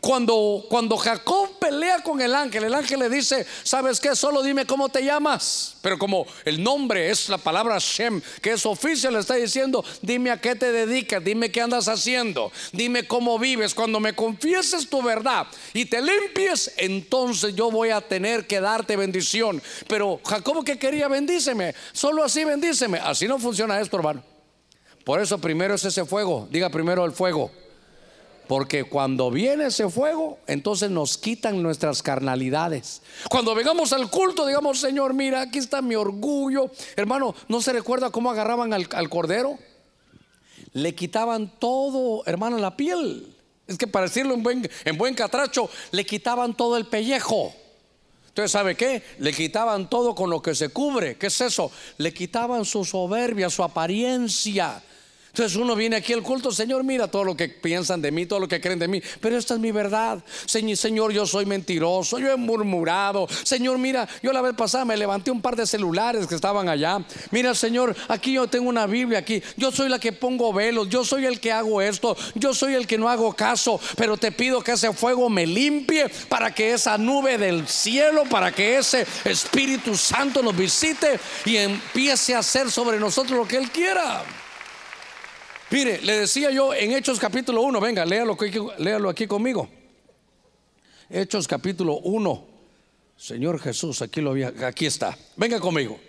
Cuando, cuando Jacob pelea con el ángel, el ángel le dice, ¿sabes qué? Solo dime cómo te llamas. Pero como el nombre es la palabra Shem, que es oficio, le está diciendo, dime a qué te dedicas, dime qué andas haciendo, dime cómo vives. Cuando me confieses tu verdad y te limpies, entonces yo voy a tener que darte bendición. Pero Jacob que quería, bendíceme. Solo así bendíceme. Así no funciona esto, hermano. Por eso primero es ese fuego. Diga primero el fuego. Porque cuando viene ese fuego, entonces nos quitan nuestras carnalidades. Cuando vengamos al culto, digamos, Señor, mira, aquí está mi orgullo. Hermano, ¿no se recuerda cómo agarraban al, cordero? Le quitaban todo, hermano, la piel. Es que para decirlo en buen, en buen catracho, le quitaban todo el pellejo. Entonces, ¿sabe qué? Le quitaban todo con lo que se cubre. ¿Qué es eso? Le quitaban su soberbia, su apariencia. Entonces uno viene aquí al culto, Señor, mira todo lo que piensan de mí, todo lo que creen de mí, pero esta es mi verdad. Señor, yo soy mentiroso, yo he murmurado. Señor, mira, yo la vez pasada me levanté un par de celulares que estaban allá. Mira, Señor, aquí yo tengo una Biblia aquí. Yo soy la que pongo velos, yo soy el que hago esto, yo soy el que no hago caso, pero te pido que ese fuego me limpie para que esa nube del cielo, para que ese Espíritu Santo nos visite y empiece a hacer sobre nosotros lo que Él quiera. Mire, le decía yo en Hechos capítulo 1, venga, léalo, léalo aquí conmigo. Hechos capítulo 1. Señor Jesús, aquí lo aquí está. Venga conmigo.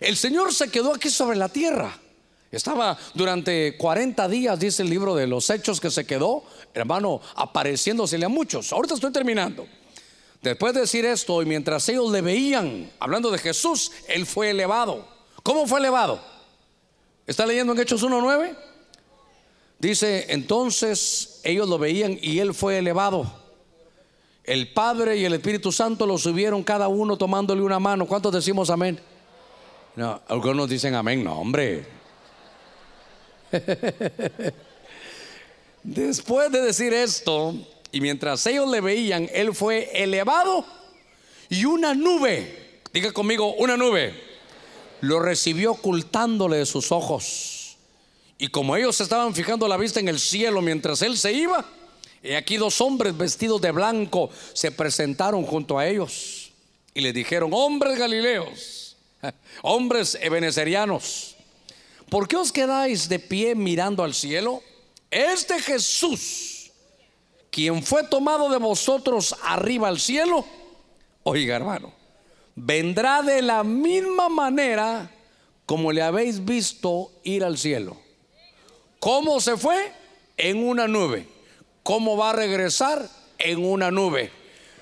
El Señor se quedó aquí sobre la tierra. Estaba durante 40 días, dice el libro de los hechos, que se quedó, hermano, apareciéndosele a muchos. Ahorita estoy terminando. Después de decir esto, y mientras ellos le veían, hablando de Jesús, él fue elevado. ¿Cómo fue elevado? ¿Está leyendo en Hechos 1.9? Dice, entonces ellos lo veían y él fue elevado. El Padre y el Espíritu Santo lo subieron cada uno tomándole una mano. ¿Cuántos decimos amén? No, algunos dicen amén, no, hombre. Después de decir esto, y mientras ellos le veían, él fue elevado y una nube, diga conmigo, una nube, lo recibió ocultándole de sus ojos. Y como ellos estaban fijando la vista en el cielo mientras él se iba, y aquí dos hombres vestidos de blanco se presentaron junto a ellos y le dijeron, hombres galileos, hombres ebenezerianos, ¿por qué os quedáis de pie mirando al cielo? Este Jesús, quien fue tomado de vosotros arriba al cielo, oiga hermano, vendrá de la misma manera como le habéis visto ir al cielo. ¿Cómo se fue? En una nube. ¿Cómo va a regresar? En una nube.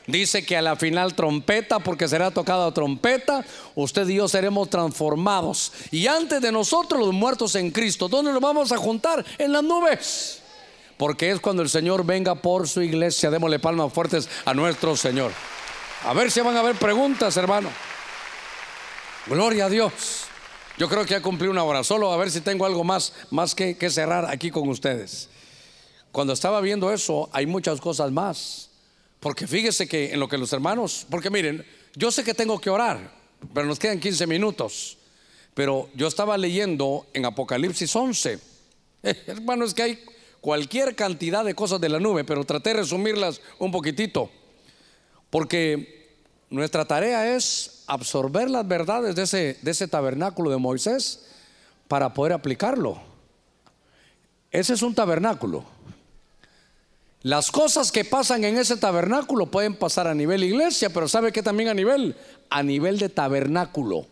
Dice que a la final trompeta, porque será tocada trompeta, usted y yo seremos transformados. Y antes de nosotros los muertos en Cristo, ¿dónde nos vamos a juntar? En las nubes. Porque es cuando el Señor venga por su iglesia. Démosle palmas fuertes a nuestro Señor. A ver si van a haber preguntas, hermano. Gloria a Dios. Yo creo que ya cumplí una hora. Solo a ver si tengo algo más, más que, que cerrar aquí con ustedes. Cuando estaba viendo eso, hay muchas cosas más. Porque fíjese que en lo que los hermanos, porque miren, yo sé que tengo que orar, pero nos quedan 15 minutos. Pero yo estaba leyendo en Apocalipsis 11. hermano, es que hay cualquier cantidad de cosas de la nube, pero traté de resumirlas un poquitito. Porque nuestra tarea es absorber las verdades de ese, de ese tabernáculo de Moisés para poder aplicarlo. Ese es un tabernáculo. Las cosas que pasan en ese tabernáculo pueden pasar a nivel iglesia, pero ¿sabe que también a nivel? A nivel de tabernáculo.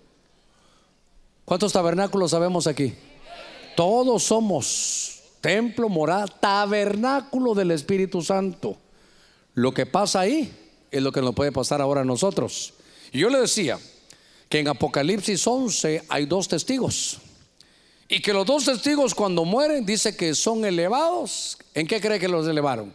¿Cuántos tabernáculos sabemos aquí? Todos somos templo, moral, tabernáculo del Espíritu Santo. Lo que pasa ahí es lo que nos puede pasar ahora a nosotros. Y yo le decía que en Apocalipsis 11 hay dos testigos. Y que los dos testigos cuando mueren dice que son elevados. ¿En qué cree que los elevaron?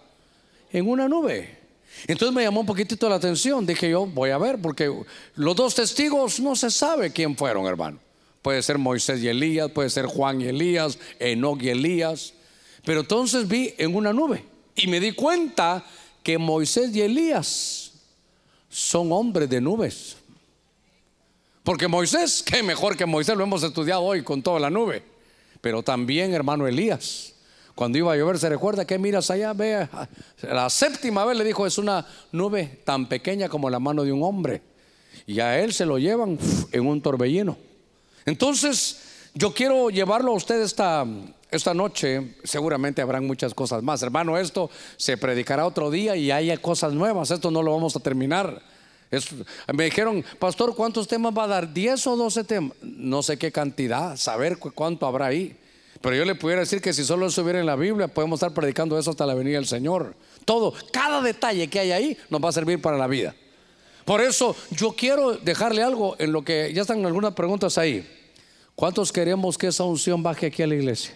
En una nube. Entonces me llamó un poquitito la atención. Dije yo, voy a ver, porque los dos testigos no se sabe quién fueron, hermano. Puede ser Moisés y Elías, puede ser Juan y Elías, Enoch y Elías. Pero entonces vi en una nube y me di cuenta que Moisés y Elías son hombres de nubes. Porque Moisés, qué mejor que Moisés, lo hemos estudiado hoy con toda la nube. Pero también, hermano Elías, Cuando iba a llover, se recuerda que miras allá, ve, la séptima vez le dijo, es una nube tan pequeña como la mano de un hombre. Y a él se lo llevan en un torbellino. Entonces, yo quiero llevarlo a usted esta, esta noche. Seguramente habrán muchas cosas más. Hermano, esto se predicará otro día y hay cosas nuevas. Esto no lo vamos a terminar. me dijeron, pastor, ¿cuántos temas va a dar? ¿10 o 12 temas? No sé qué cantidad, saber cuánto habrá ahí. Pero yo le pudiera decir que si solo eso hubiera en la Biblia, podemos estar predicando eso hasta la venida del Señor. Todo, cada detalle que hay ahí nos va a servir para la vida. Por eso yo quiero dejarle algo en lo que ya están algunas preguntas ahí. ¿Cuántos queremos que esa unción baje aquí a la iglesia?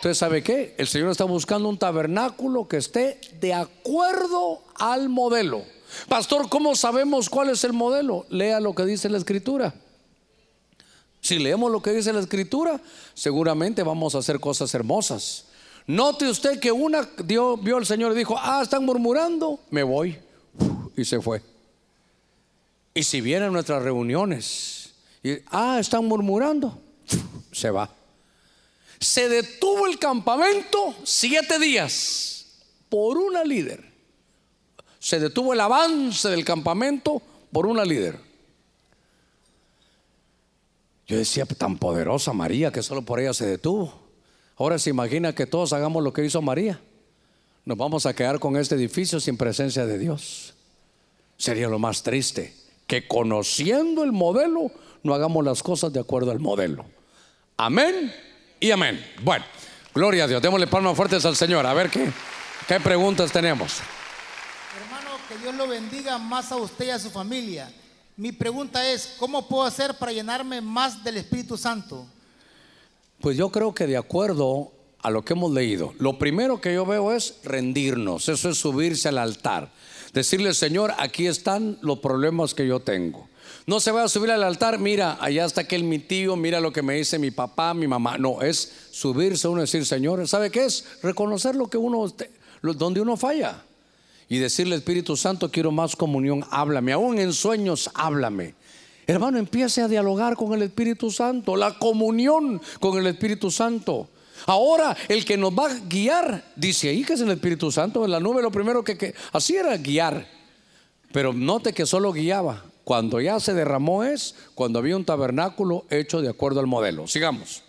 Entonces, ¿sabe qué? El Señor está buscando un tabernáculo que esté de acuerdo al modelo. Pastor, ¿cómo sabemos cuál es el modelo? Lea lo que dice la escritura. Si leemos lo que dice la escritura, seguramente vamos a hacer cosas hermosas. Note usted que una dio, vio al Señor y dijo, ah, están murmurando, me voy. Y se fue. Y si vienen nuestras reuniones, y, ah, están murmurando, se va. Se detuvo el campamento siete días por una líder. Se detuvo el avance del campamento por una líder. Yo decía, tan poderosa María que solo por ella se detuvo. Ahora se imagina que todos hagamos lo que hizo María. Nos vamos a quedar con este edificio sin presencia de Dios. Sería lo más triste que conociendo el modelo no hagamos las cosas de acuerdo al modelo. Amén y amén. Bueno, gloria a Dios. Démosle palmas fuertes al Señor. A ver qué, qué preguntas tenemos. Hermano, que Dios lo bendiga más a usted y a su familia. Mi pregunta es, ¿cómo puedo hacer para llenarme más del Espíritu Santo? Pues yo creo que de acuerdo a lo que hemos leído, lo primero que yo veo es rendirnos, eso es subirse al altar, decirle, Señor, aquí están los problemas que yo tengo. No se va a subir al altar, mira, allá está aquel mi tío, mira lo que me dice mi papá, mi mamá. No, es subirse uno y decir, Señor, ¿sabe qué es? Reconocer lo que uno, donde uno falla y decirle Espíritu Santo, quiero más comunión, háblame, aún en sueños, háblame. Hermano, empiece a dialogar con el Espíritu Santo, la comunión con el Espíritu Santo. Ahora, el que nos va a guiar, dice ahí que es el Espíritu Santo, en la nube lo primero que, que así era guiar. Pero note que solo guiaba. Cuando ya se derramó es cuando había un tabernáculo hecho de acuerdo al modelo. Sigamos.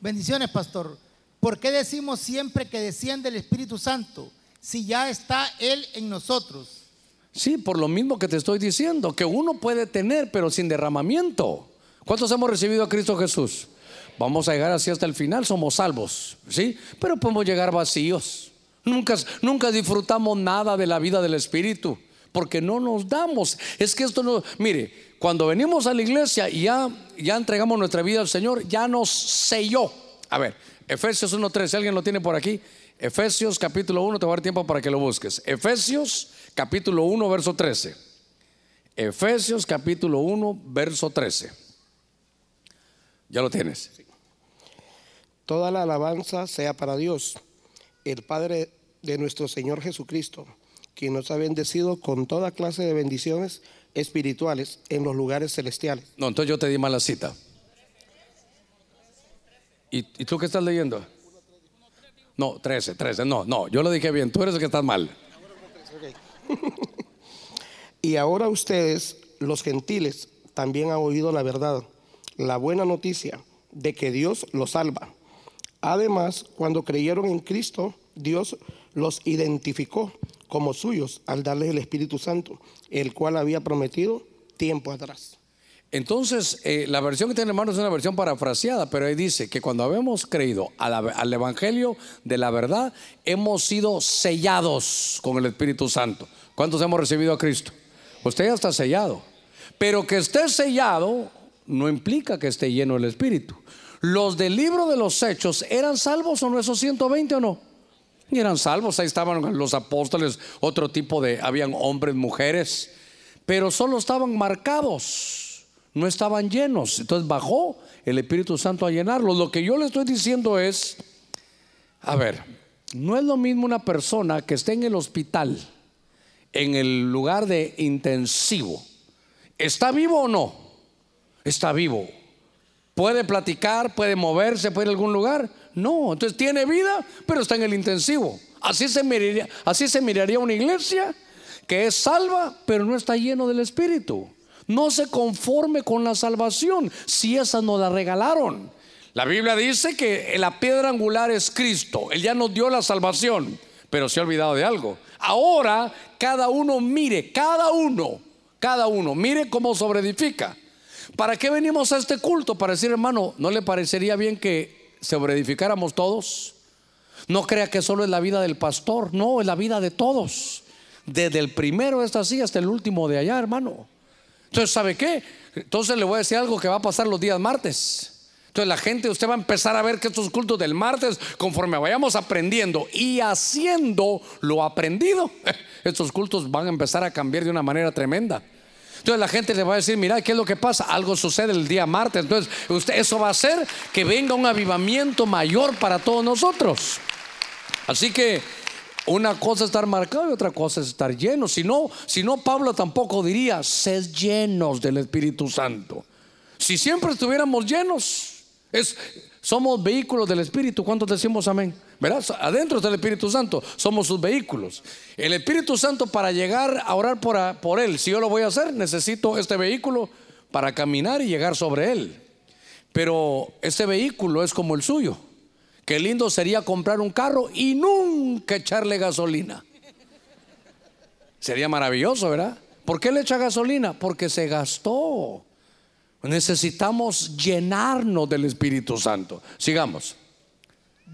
Bendiciones, pastor. ¿Por qué decimos siempre que desciende el Espíritu Santo? si ya está Él en nosotros? Sí, por lo mismo que te estoy diciendo, que uno puede tener, pero sin derramamiento. ¿Cuántos hemos recibido a Cristo Jesús? Vamos a llegar así hasta el final, somos salvos, ¿sí? Pero podemos llegar vacíos. Nunca, nunca disfrutamos nada de la vida del Espíritu, porque no nos damos. Es que esto no, mire, cuando venimos a la iglesia y ya, ya entregamos nuestra vida al Señor, ya nos selló. A ver, Efesios 1.3, si alguien lo tiene por aquí, Efesios capítulo 1, te voy a dar tiempo para que lo busques. Efesios capítulo 1, verso 13. Efesios capítulo 1, verso 13. Ya lo tienes. Toda la alabanza sea para Dios, el Padre de nuestro Señor Jesucristo, quien nos ha bendecido con toda clase de bendiciones espirituales en los lugares celestiales. No, entonces yo te di mala cita. ¿Y, ¿Y tú qué estás leyendo? No, 13, 13. No, no, yo lo dije bien. Tú eres el que estás mal. y ahora ustedes, los gentiles, también han oído la verdad, la buena noticia de que Dios los salva. Además, cuando creyeron en Cristo, Dios los identificó como suyos al darles el Espíritu Santo, el cual había prometido tiempo atrás. Entonces, eh, la versión que tiene hermano es una versión parafraseada, pero ahí dice que cuando habíamos creído al Evangelio de la verdad, hemos sido sellados con el Espíritu Santo. ¿Cuántos hemos recibido a Cristo? Usted ya está sellado. Pero que esté sellado no implica que esté lleno el Espíritu. Los del libro de los Hechos, ¿eran salvos o no esos 120 o no? Y eran salvos, ahí estaban los apóstoles, otro tipo de, habían hombres, mujeres, pero solo estaban marcados no estaban llenos. Entonces bajó el Espíritu Santo a llenarlos. Lo que yo le estoy diciendo es, a ver, no es lo mismo una persona que esté en el hospital, en el lugar de intensivo. ¿Está vivo o no? Está vivo. ¿Puede platicar? ¿Puede moverse? ¿Puede ir a algún lugar? No, entonces tiene vida, pero está en el intensivo. Así se miraría, así se miraría una iglesia que es salva, pero no está lleno del Espíritu. No se conforme con la salvación si esa nos la regalaron. La Biblia dice que la piedra angular es Cristo. Él ya nos dio la salvación, pero se ha olvidado de algo. Ahora cada uno mire, cada uno, cada uno, mire cómo sobreedifica. ¿Para qué venimos a este culto? Para decir, hermano, ¿no le parecería bien que sobreedificáramos todos? No crea que solo es la vida del pastor, no, es la vida de todos. Desde el primero está así hasta el último de allá, hermano. Entonces, ¿sabe qué? Entonces le voy a decir algo que va a pasar los días martes. Entonces la gente, usted va a empezar a ver que estos cultos del martes, conforme vayamos aprendiendo y haciendo lo aprendido, estos cultos van a empezar a cambiar de una manera tremenda. Entonces la gente le va a decir, mira, ¿qué es lo que pasa? Algo sucede el día martes. Entonces usted, eso va a hacer que venga un avivamiento mayor para todos nosotros. Así que una cosa es estar marcado y otra cosa es estar lleno. Si no, si no Pablo tampoco diría, sed llenos del Espíritu Santo. Si siempre estuviéramos llenos, somos vehículos del Espíritu. ¿Cuántos decimos amén? ¿Verdad? Adentro está el Espíritu Santo. Somos sus vehículos. El Espíritu Santo para llegar a orar por, por Él, si yo lo voy a hacer, necesito este vehículo para caminar y llegar sobre Él. Pero este vehículo es como el suyo. Qué lindo sería comprar un carro y nunca echarle gasolina. Sería maravilloso, ¿verdad? ¿Por qué le echa gasolina? Porque se gastó. Necesitamos llenarnos del Espíritu Santo. Sigamos.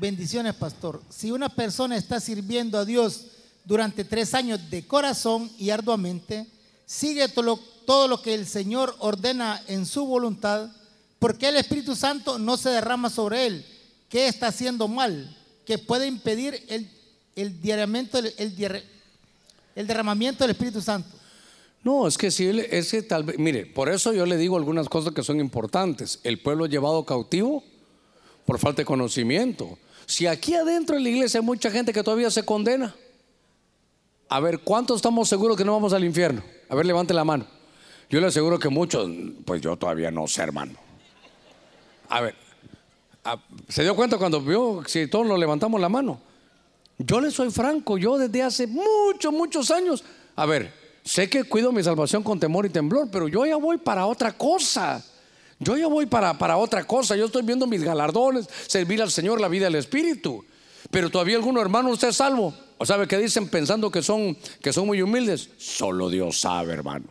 Bendiciones, pastor. Si una persona está sirviendo a Dios durante tres años de corazón y arduamente, sigue todo lo, que el Señor ordena en su voluntad, porque el Espíritu Santo no se derrama sobre él? ¿Qué está haciendo mal? Que puede impedir el, el, derramamiento del Espíritu Santo. No, es que si él, es que tal vez, mire, por eso yo le digo algunas cosas que son importantes. El pueblo llevado cautivo por falta de conocimiento. Si aquí adentro en la iglesia hay mucha gente que todavía se condena, a ver, ¿cuántos estamos seguros que no vamos al infierno? A ver, levante la mano. Yo le aseguro que muchos, pues yo todavía no sé, hermano. A ver, ¿se dio cuenta cuando vio si todos lo levantamos la mano? Yo le soy franco, yo desde hace muchos, muchos años, a ver, Sé que cuido mi salvación con temor y temblor, pero yo ya voy para otra cosa. Yo ya voy para, para otra cosa. Yo estoy viendo mis galardones, servir al Señor, la vida del Espíritu. Pero todavía algunos hermanos, usted es salvo. ¿O sabe qué dicen pensando que son, que son muy humildes? Solo Dios sabe, hermano.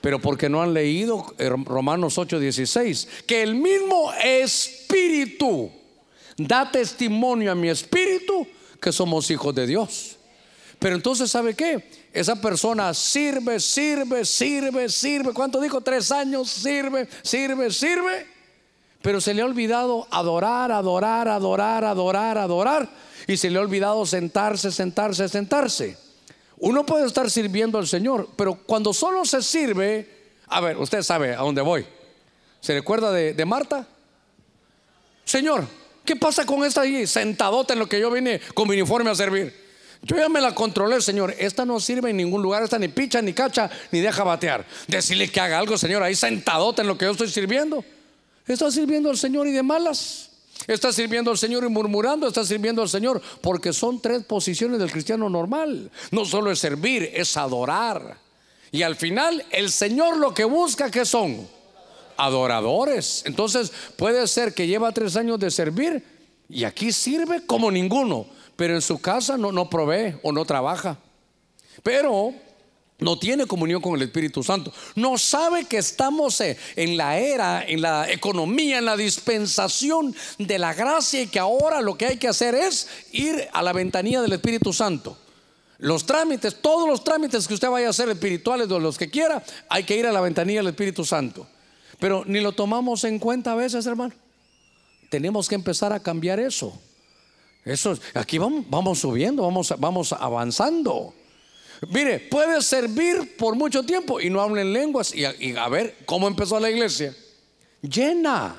Pero porque no han leído eh, Romanos 8:16, que el mismo Espíritu da testimonio a mi espíritu que somos hijos de Dios. Pero entonces, ¿sabe qué? Esa persona sirve, sirve, sirve, sirve. ¿Cuánto dijo? Tres años, sirve, sirve, sirve. Pero se le ha olvidado adorar, adorar, adorar, adorar, adorar. Y se le ha olvidado sentarse, sentarse, sentarse. Uno puede estar sirviendo al Señor, pero cuando solo se sirve, a ver, usted sabe a dónde voy. ¿Se recuerda de, Marta? Señor, ¿qué pasa con esta ahí sentadota en lo que yo vine con mi uniforme a servir? Yo ya me la controlé, Señor. Esta no sirve en ningún lugar. Esta ni picha, ni cacha, ni deja batear. Decirle que haga algo, Señor, ahí sentadote en lo que yo estoy sirviendo. Está sirviendo al Señor y de malas. Está sirviendo al Señor y murmurando. Está sirviendo al Señor. Porque son tres posiciones del cristiano normal. No solo es servir, es adorar. Y al final, el Señor lo que busca que son adoradores. Entonces, puede ser que lleva tres años de servir y aquí sirve como ninguno pero en su casa no, no provee o no trabaja. Pero no tiene comunión con el Espíritu Santo. No sabe que estamos eh, en la era, en la economía, en la dispensación de la gracia y que ahora lo que hay que hacer es ir a la ventanilla del Espíritu Santo. Los trámites, todos los trámites que usted vaya a hacer espirituales o los que quiera, hay que ir a la ventanilla del Espíritu Santo. Pero ni lo tomamos en cuenta a veces, hermano. Tenemos que empezar a cambiar eso. Eso, aquí vamos, vamos subiendo, vamos, vamos avanzando. Mire, puede servir por mucho tiempo y no hablen lenguas. Y a, ver cómo empezó la iglesia. Llena.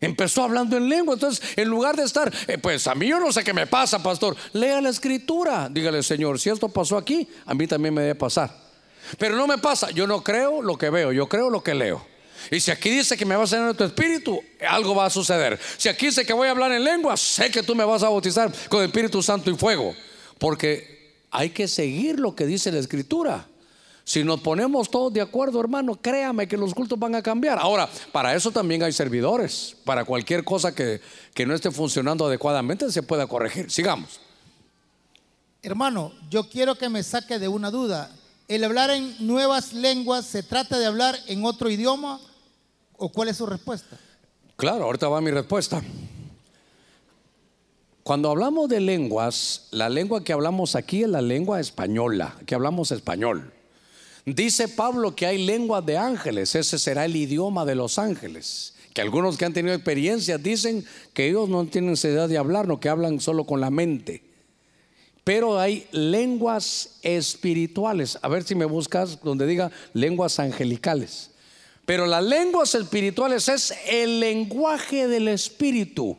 Empezó hablando en lengua. Entonces, en lugar de estar, eh, pues a mí yo no sé qué me pasa, pastor. Lea la escritura. Dígale, Señor, si esto pasó aquí, a mí también me debe pasar. Pero no me pasa. Yo no creo lo que veo, yo creo lo que leo. Y si aquí dice que me vas a llenar de tu espíritu, algo va a suceder. Si aquí dice que voy a hablar en lengua, sé que tú me vas a bautizar con Espíritu Santo y fuego. Porque hay que seguir lo que dice la Escritura. Si nos ponemos todos de acuerdo, hermano, créame que los cultos van a cambiar. Ahora, para eso también hay servidores. Para cualquier cosa que, que no esté funcionando adecuadamente se pueda corregir. Sigamos. Hermano, yo quiero que me saque de una duda. ¿El hablar en nuevas lenguas se trata de hablar en otro idioma o cuál es su respuesta? Claro, ahorita va mi respuesta. Cuando hablamos de lenguas, la lengua que hablamos aquí es la lengua española, que hablamos español. Dice Pablo que hay lenguas de ángeles, ese será el idioma de los ángeles. Que algunos que han tenido experiencias dicen que ellos no tienen necesidad de hablar, no que hablan solo con la mente. Pero hay lenguas espirituales. A ver si me buscas donde diga lenguas angelicales. Pero las lenguas espirituales es el lenguaje del espíritu.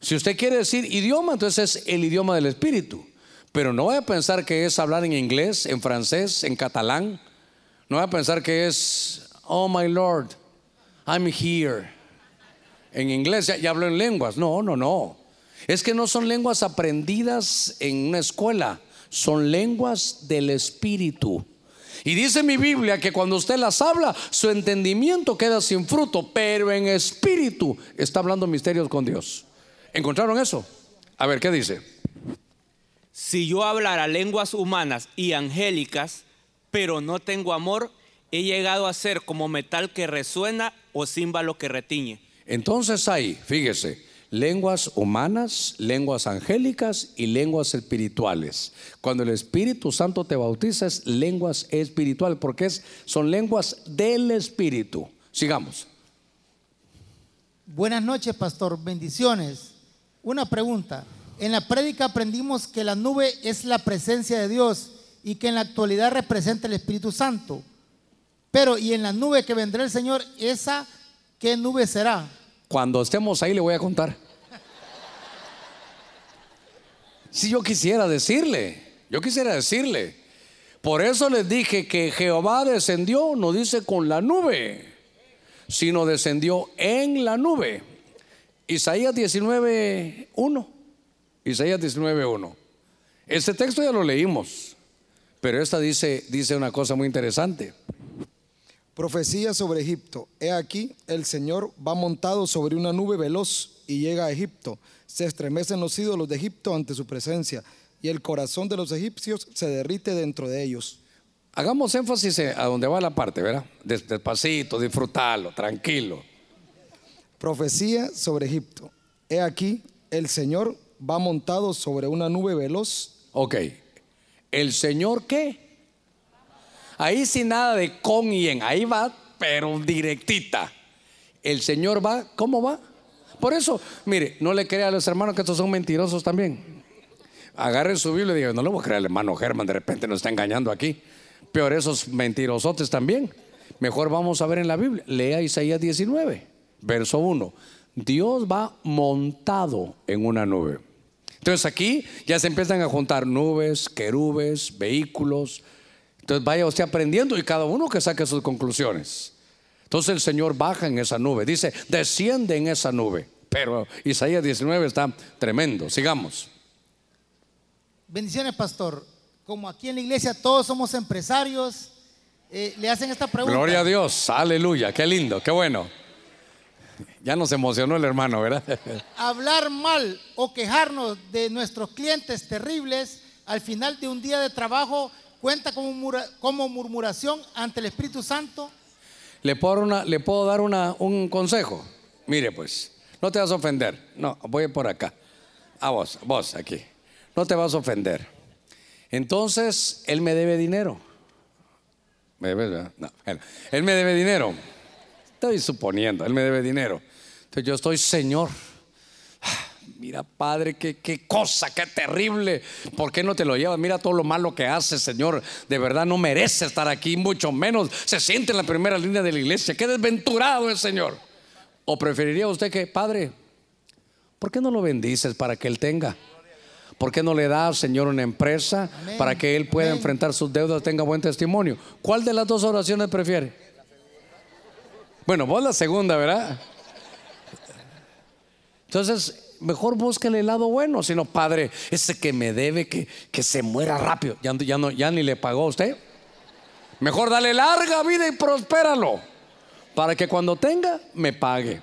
Si usted quiere decir idioma, entonces es el idioma del espíritu. Pero no voy a pensar que es hablar en inglés, en francés, en catalán. No voy a pensar que es, oh my Lord, I'm here. En inglés ya, ya hablo en lenguas. No, no, no. Es que no son lenguas aprendidas en una escuela, son lenguas del espíritu. Y dice mi Biblia que cuando usted las habla, su entendimiento queda sin fruto, pero en espíritu está hablando misterios con Dios. ¿Encontraron eso? A ver, ¿qué dice? Si yo hablara lenguas humanas y angélicas, pero no tengo amor, he llegado a ser como metal que resuena o címbalo que retiñe. Entonces ahí, fíjese, lenguas humanas, lenguas angélicas y lenguas espirituales. Cuando el Espíritu Santo te bautiza es lenguas espirituales, porque es, son lenguas del Espíritu. Sigamos. Buenas noches, pastor. Bendiciones. Una pregunta. En la prédica aprendimos que la nube es la presencia de Dios y que en la actualidad representa el Espíritu Santo. Pero, ¿y en la nube que vendrá el Señor, esa qué nube será? Cuando estemos ahí le voy a contar. Si yo quisiera decirle, yo quisiera decirle. Por eso les dije que Jehová descendió, no dice con la nube, sino descendió en la nube. Isaías 19.1. Isaías 19.1. Este texto ya lo leímos, pero esta dice, dice una cosa muy interesante. Profecía sobre Egipto. He aquí, el Señor va montado sobre una nube veloz y llega a Egipto. Se estremecen los ídolos de Egipto ante su presencia y el corazón de los egipcios se derrite dentro de ellos. Hagamos énfasis a donde va la parte, ¿verdad? Despacito, disfrutarlo, tranquilo. Profecía sobre Egipto. He aquí, el Señor va montado sobre una nube veloz. Ok. ¿El Señor qué? Ahí sin nada de con y en. Ahí va, pero directita. El Señor va, ¿cómo va? Por eso, mire, no le crea a los hermanos que estos son mentirosos también. Agarren su Biblia y digan, no le voy a creer al hermano Germán, de repente nos está engañando aquí. Peor esos mentirosotes también. Mejor vamos a ver en la Biblia. Lea Isaías 19, verso 1. Dios va montado en una nube. Entonces aquí ya se empiezan a juntar nubes, querubes, vehículos. Entonces vaya usted aprendiendo y cada uno que saque sus conclusiones. Entonces el Señor baja en esa nube, dice, desciende en esa nube. Pero Isaías 19 está tremendo. Sigamos. Bendiciones, pastor. Como aquí en la iglesia todos somos empresarios, eh, le hacen esta pregunta. Gloria a Dios, aleluya, qué lindo, qué bueno. Ya nos emocionó el hermano, ¿verdad? Hablar mal o quejarnos de nuestros clientes terribles al final de un día de trabajo cuenta como, como murmuración ante el Espíritu Santo. ¿Le puedo dar, una- le puedo dar una- un consejo? Mire, pues, no te vas a ofender. No, voy por acá. A vos, vos aquí. No te vas a ofender. Entonces, él me debe dinero. ¿Me verdad? No, bueno, él me debe dinero. Estoy suponiendo, él me debe dinero. Entonces yo estoy, Señor. Mira, Padre, qué, qué cosa, qué terrible. ¿Por qué no te lo llevas? Mira todo lo malo que hace, Señor. De verdad no merece estar aquí, mucho menos se siente en la primera línea de la iglesia. Qué desventurado es, Señor. ¿O preferiría usted que, Padre, ¿por qué no lo bendices para que Él tenga? ¿Por qué no le das, Señor, una empresa Amén. para que Él pueda Amén. enfrentar sus deudas, tenga buen testimonio? ¿Cuál de las dos oraciones prefiere? Bueno, vos la segunda, ¿verdad? Entonces, mejor búsquele el lado bueno, sino padre, ese que me debe, que, que se muera rápido. Ya, ya, no, ya ni le pagó a usted. Mejor dale larga vida y prospéralo. Para que cuando tenga, me pague.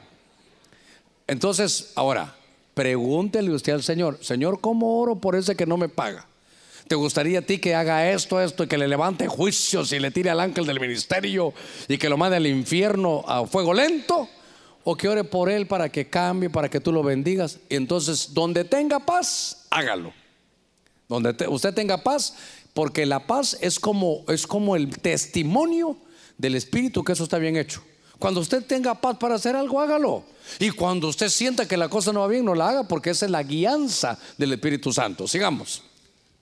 Entonces, ahora, pregúntele usted al Señor, Señor, ¿cómo oro por ese que no me paga? ¿Te gustaría a ti que haga esto, esto y que le levante juicios y le tire al ángel del ministerio y que lo mande al infierno a fuego lento? ¿O que ore por él para que cambie, para que tú lo bendigas? Y entonces, donde tenga paz, hágalo. Donde te- usted tenga paz, porque la paz es como, es como el testimonio del Espíritu que eso está bien hecho. Cuando usted tenga paz para hacer algo, hágalo. Y cuando usted sienta que la cosa no va bien, no la haga, porque esa es la guianza del Espíritu Santo. Sigamos.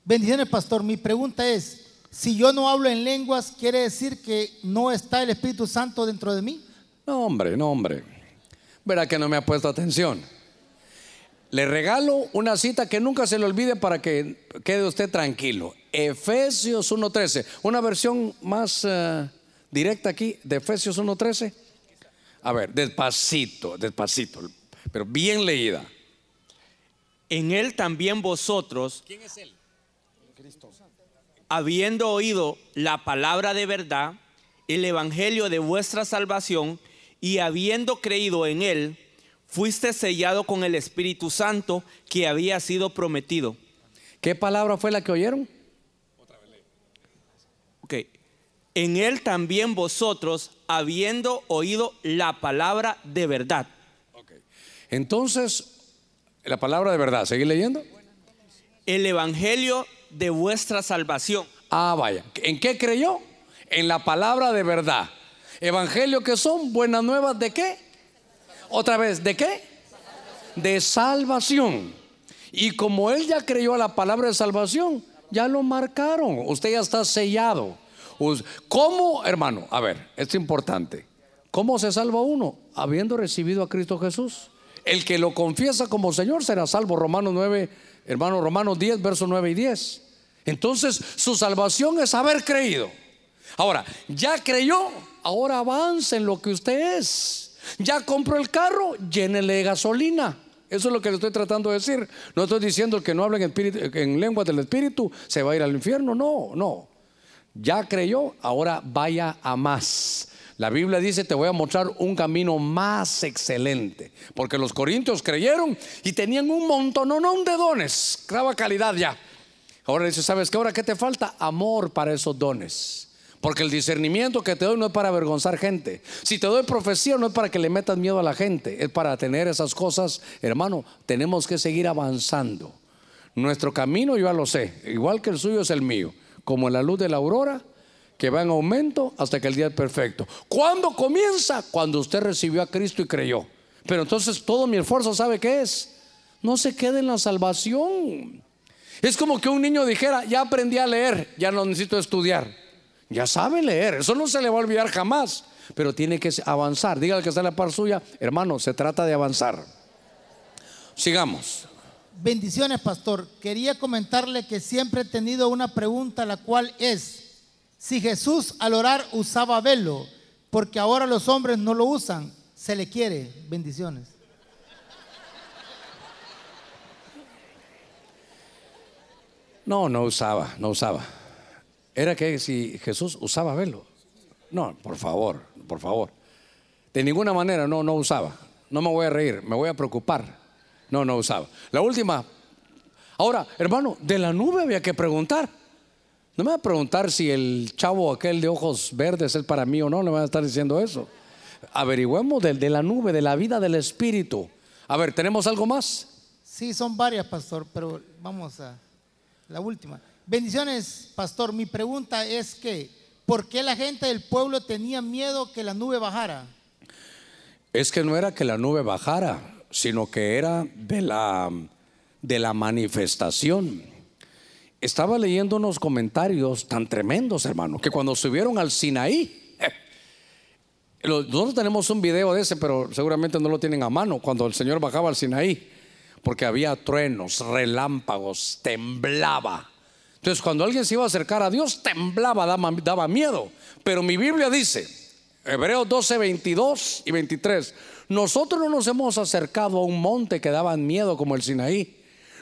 Bendiciones, pastor. Mi pregunta es, si yo no hablo en lenguas, ¿quiere decir que no está el Espíritu Santo dentro de mí? No, hombre, no, hombre. Verá que no me ha puesto atención. Le regalo una cita que nunca se le olvide para que quede usted tranquilo. Efesios 1.13. Una versión más eh, directa aquí de Efesios 1.13. A ver, despacito, despacito, pero bien leída. En él también vosotros, ¿quién es él? Habiendo oído la palabra de verdad, el evangelio de vuestra salvación, y habiendo creído en él, fuiste sellado con el Espíritu Santo que había sido prometido. ¿Qué palabra fue la que oyeron? Ok. En él también vosotros, habiendo oído la palabra de verdad. Entonces, la palabra de verdad, ¿seguir leyendo? El evangelio de vuestra salvación. Ah, vaya. ¿En qué creyó? En la palabra de verdad. Evangelio que son buenas nuevas de qué? Otra vez, ¿de qué? De salvación. Y como él ya creyó a la palabra de salvación, ya lo marcaron. Usted ya está sellado. ¿Cómo, hermano? A ver, es importante. ¿Cómo se salva uno? Habiendo recibido a Cristo Jesús. El que lo confiesa como Señor será salvo. Romanos 9, hermano, Romanos 10, versos 9 y 10. Entonces, su salvación es haber creído. Ahora, ya creyó, ahora avance en lo que usted es. Ya compró el carro, llénele de gasolina. Eso es lo que le estoy tratando de decir. No estoy diciendo que no hable en, espíritu- en lenguas del Espíritu se va a ir al infierno. No, no. Ya creyó, ahora vaya a más. La Biblia dice, te voy a mostrar un camino más excelente. Porque los corintios creyeron y tenían un montononón de dones. Graba calidad ya. Ahora dice, ¿sabes qué? Ahora qué te falta? Amor para esos dones. Porque el discernimiento que te doy no es para avergonzar gente. Si te doy profecía no es para que le metas miedo a la gente. Es para tener esas cosas. Hermano, tenemos que seguir avanzando. Nuestro camino yo ya lo sé. Igual que el suyo es el mío. Como la luz de la aurora que va en aumento hasta que el día es perfecto. ¿Cuándo comienza? Cuando usted recibió a Cristo y creyó. Pero entonces todo mi esfuerzo, ¿sabe qué es? No se quede en la salvación. Es como que un niño dijera, ya aprendí a leer, ya no necesito estudiar. Ya sabe leer, eso no se le va a olvidar jamás, pero tiene que avanzar. Dígale que está en la par suya, hermano, se trata de avanzar. Sigamos. Bendiciones, pastor. Quería comentarle que siempre he tenido una pregunta, la cual es, si Jesús al orar usaba velo, porque ahora los hombres no lo usan, se le quiere. Bendiciones. No, no usaba, no usaba. Era que si Jesús usaba velo. No, por favor, por favor. De ninguna manera, no, no usaba. No me voy a reír, me voy a preocupar. No, no usaba. La última. Ahora, hermano, de la nube había que preguntar. No me va a preguntar si el chavo aquel de ojos verdes es para mí o no, le van a estar diciendo eso. Averigüemos del de la nube, de la vida del Espíritu. A ver, ¿tenemos algo más? Sí, son varias, pastor, pero vamos a la última. Bendiciones, pastor. Mi pregunta es que, ¿por qué la gente del pueblo tenía miedo que la nube bajara? Es que no era que la nube bajara, sino que era de la, de la manifestación. Estaba leyendo unos comentarios tan tremendos, hermano, que cuando subieron al Sinaí, eh, nosotros tenemos un video de ese, pero seguramente no lo tienen a mano, cuando el Señor bajaba al Sinaí, porque había truenos, relámpagos, temblaba. Entonces, cuando alguien se iba a acercar a Dios, temblaba, daba, miedo. Pero mi Biblia dice, Hebreos 12, 22 y 23. Nosotros no nos hemos acercado a un monte que daban miedo como el Sinaí.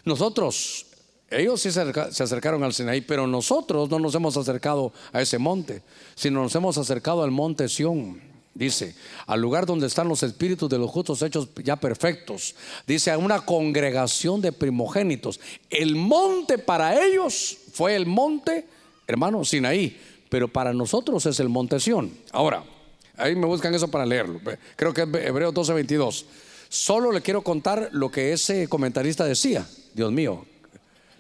Nosotros, ellos sí se se acercaron al Sinaí, pero nosotros no nos hemos acercado a ese monte, sino nos hemos acercado al monte Sión. Dice, al lugar donde están los espíritus de los justos hechos ya perfectos. Dice, a una congregación de primogénitos. El monte para ellos fue el monte, hermano, Sinaí, pero para nosotros es el monte Sión. Ahora, ahí me buscan eso para leerlo. Creo que es Hebreos 12, 22. Solo le quiero contar lo que ese comentarista decía. Dios mío,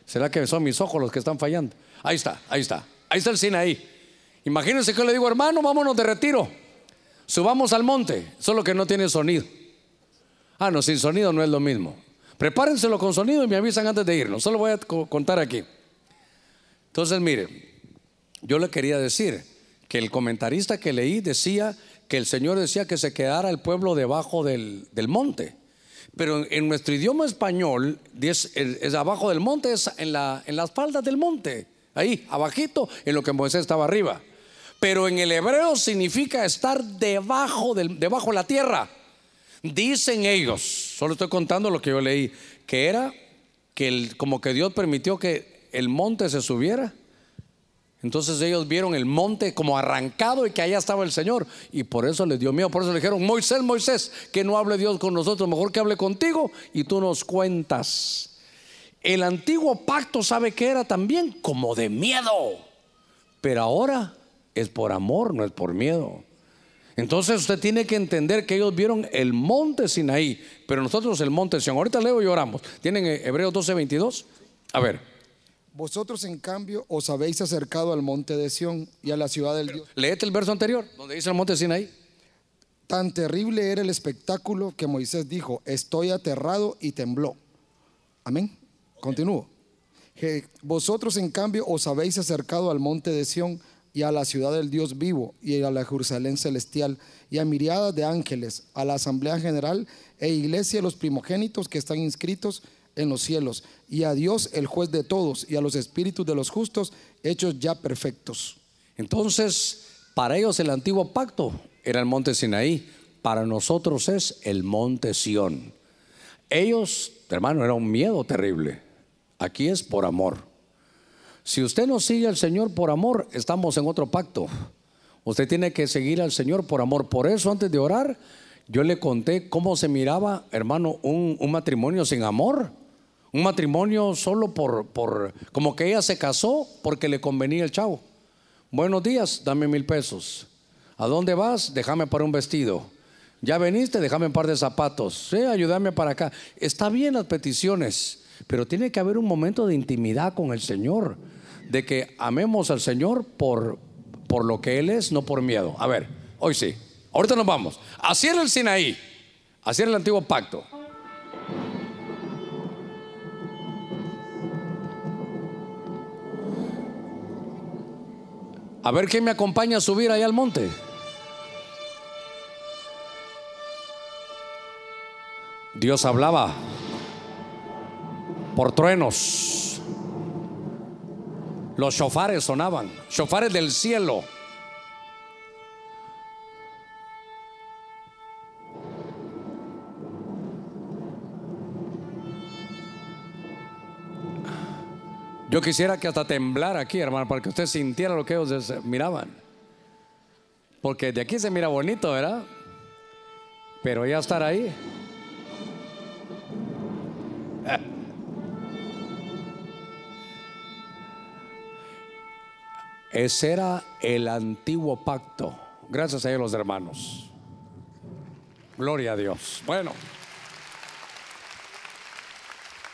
¿será que son mis ojos los que están fallando? Ahí está, ahí está. Ahí está el Sinaí. Imagínense que le digo, hermano, vámonos de retiro. Subamos al monte, solo que no tiene sonido. Ah, no, sin sonido no es lo mismo. Prepárenselo con sonido y me avisan antes de irnos. Solo voy a co- contar aquí. Entonces, mire, yo le quería decir que el comentarista que leí decía que el Señor decía que se quedara el pueblo debajo del, del monte. Pero en, nuestro idioma español, es, es- es abajo del monte, es en, la, en las faldas del monte, ahí, abajito, en lo que Moisés estaba arriba. Pero en el hebreo significa estar debajo, del, debajo de la tierra. Dicen ellos, solo estoy contando lo que yo leí, que era que el- como que Dios permitió que el monte se subiera. Entonces ellos vieron el monte como arrancado y que allá estaba el Señor. Y por eso les dio miedo. Por eso le dijeron, Moisés, Moisés, que no hable Dios con nosotros, mejor que hable contigo y tú nos cuentas. El antiguo pacto sabe que era también como de miedo. Pero ahora es por amor, no es por miedo. Entonces usted tiene que entender que ellos vieron el monte Sinaí, pero nosotros el monte Sión. Ahorita leo y oramos. ¿Tienen eh, Hebreos 12, 22? A ver, Vosotros, en cambio, os habéis acercado al monte de Sión y a la ciudad del Dios. léete el verso anterior, donde dice el monte Sinaí. Tan terrible era el espectáculo que Moisés dijo, estoy aterrado y tembló. Amén. Continúo. Vosotros, en cambio, os habéis acercado al monte de Sión y a la ciudad del Dios vivo y a la Jerusalén celestial y a miriadas de ángeles, a la asamblea general e iglesia de los primogénitos que están inscritos en los cielos y a Dios el juez de todos y a los espíritus de los justos hechos ya perfectos. Entonces, para ellos el antiguo pacto era el monte Sinaí, para nosotros es el monte Sión. Ellos, hermano, era un miedo terrible. Aquí es por amor. Si usted no sigue al Señor por amor, estamos en otro pacto. Usted tiene que seguir al Señor por amor. Por eso, antes de orar, yo le conté cómo se miraba, hermano, un, un matrimonio sin amor. Un matrimonio solo por, por, como que ella se casó porque le convenía el chavo. Buenos días, dame mil pesos. ¿A dónde vas? Déjame para un vestido. Ya veniste, déjame un par de zapatos. Sí, ayúdame para acá. Está bien las peticiones, pero tiene que haber un momento de intimidad con el Señor, de que amemos al Señor por, por lo que Él es, no por miedo. A ver, hoy sí. Ahorita nos vamos. Así era el Sinaí, así era el antiguo pacto. A ver quién me acompaña a subir allá al monte. Dios hablaba por truenos. Los shofares sonaban, shofares del cielo. Yo quisiera que hasta temblara aquí, hermano, para que usted sintiera lo que ellos miraban. Porque de aquí se mira bonito, ¿verdad? Pero ya estar ahí. Ese era el antiguo pacto. Gracias a ellos los hermanos. Gloria a Dios. Bueno.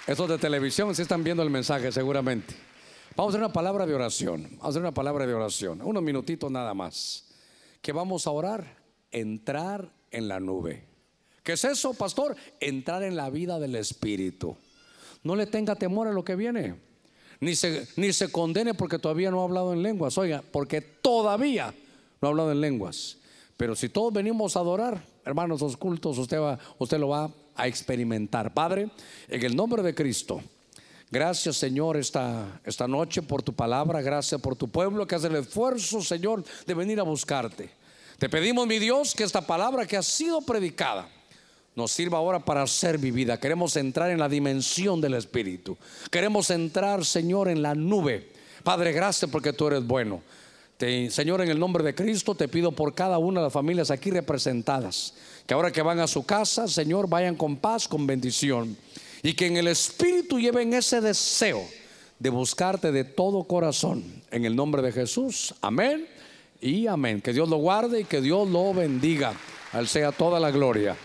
Estos de televisión sí están viendo el mensaje seguramente. Vamos a hacer una palabra de oración. Vamos a hacer una palabra de oración. Unos minutitos nada más. Que vamos a orar. Entrar en la nube. ¿Qué es eso, pastor? Entrar en la vida del Espíritu. No le tenga temor a lo que viene. Ni se, ni se condene porque todavía no ha hablado en lenguas. Oiga, porque todavía no ha hablado en lenguas. Pero si todos venimos a adorar, hermanos, los cultos, usted, va, usted lo va a experimentar. Padre, en el nombre de Cristo. Gracias Señor esta, esta noche por tu palabra, gracias por tu pueblo que hace el esfuerzo Señor de venir a buscarte. Te pedimos, mi Dios, que esta palabra que ha sido predicada nos sirva ahora para ser vivida. Queremos entrar en la dimensión del Espíritu. Queremos entrar, Señor, en la nube. Padre, gracias porque tú eres bueno. Te- Señor, en el nombre de Cristo te pido por cada una de las familias aquí representadas, que ahora que van a su casa, Señor, vayan con paz, con bendición, y que en el Espíritu lleven ese deseo de buscarte de todo corazón. En el nombre de Jesús, amén y amén. Que Dios lo guarde y que Dios lo bendiga. Al sea toda la gloria.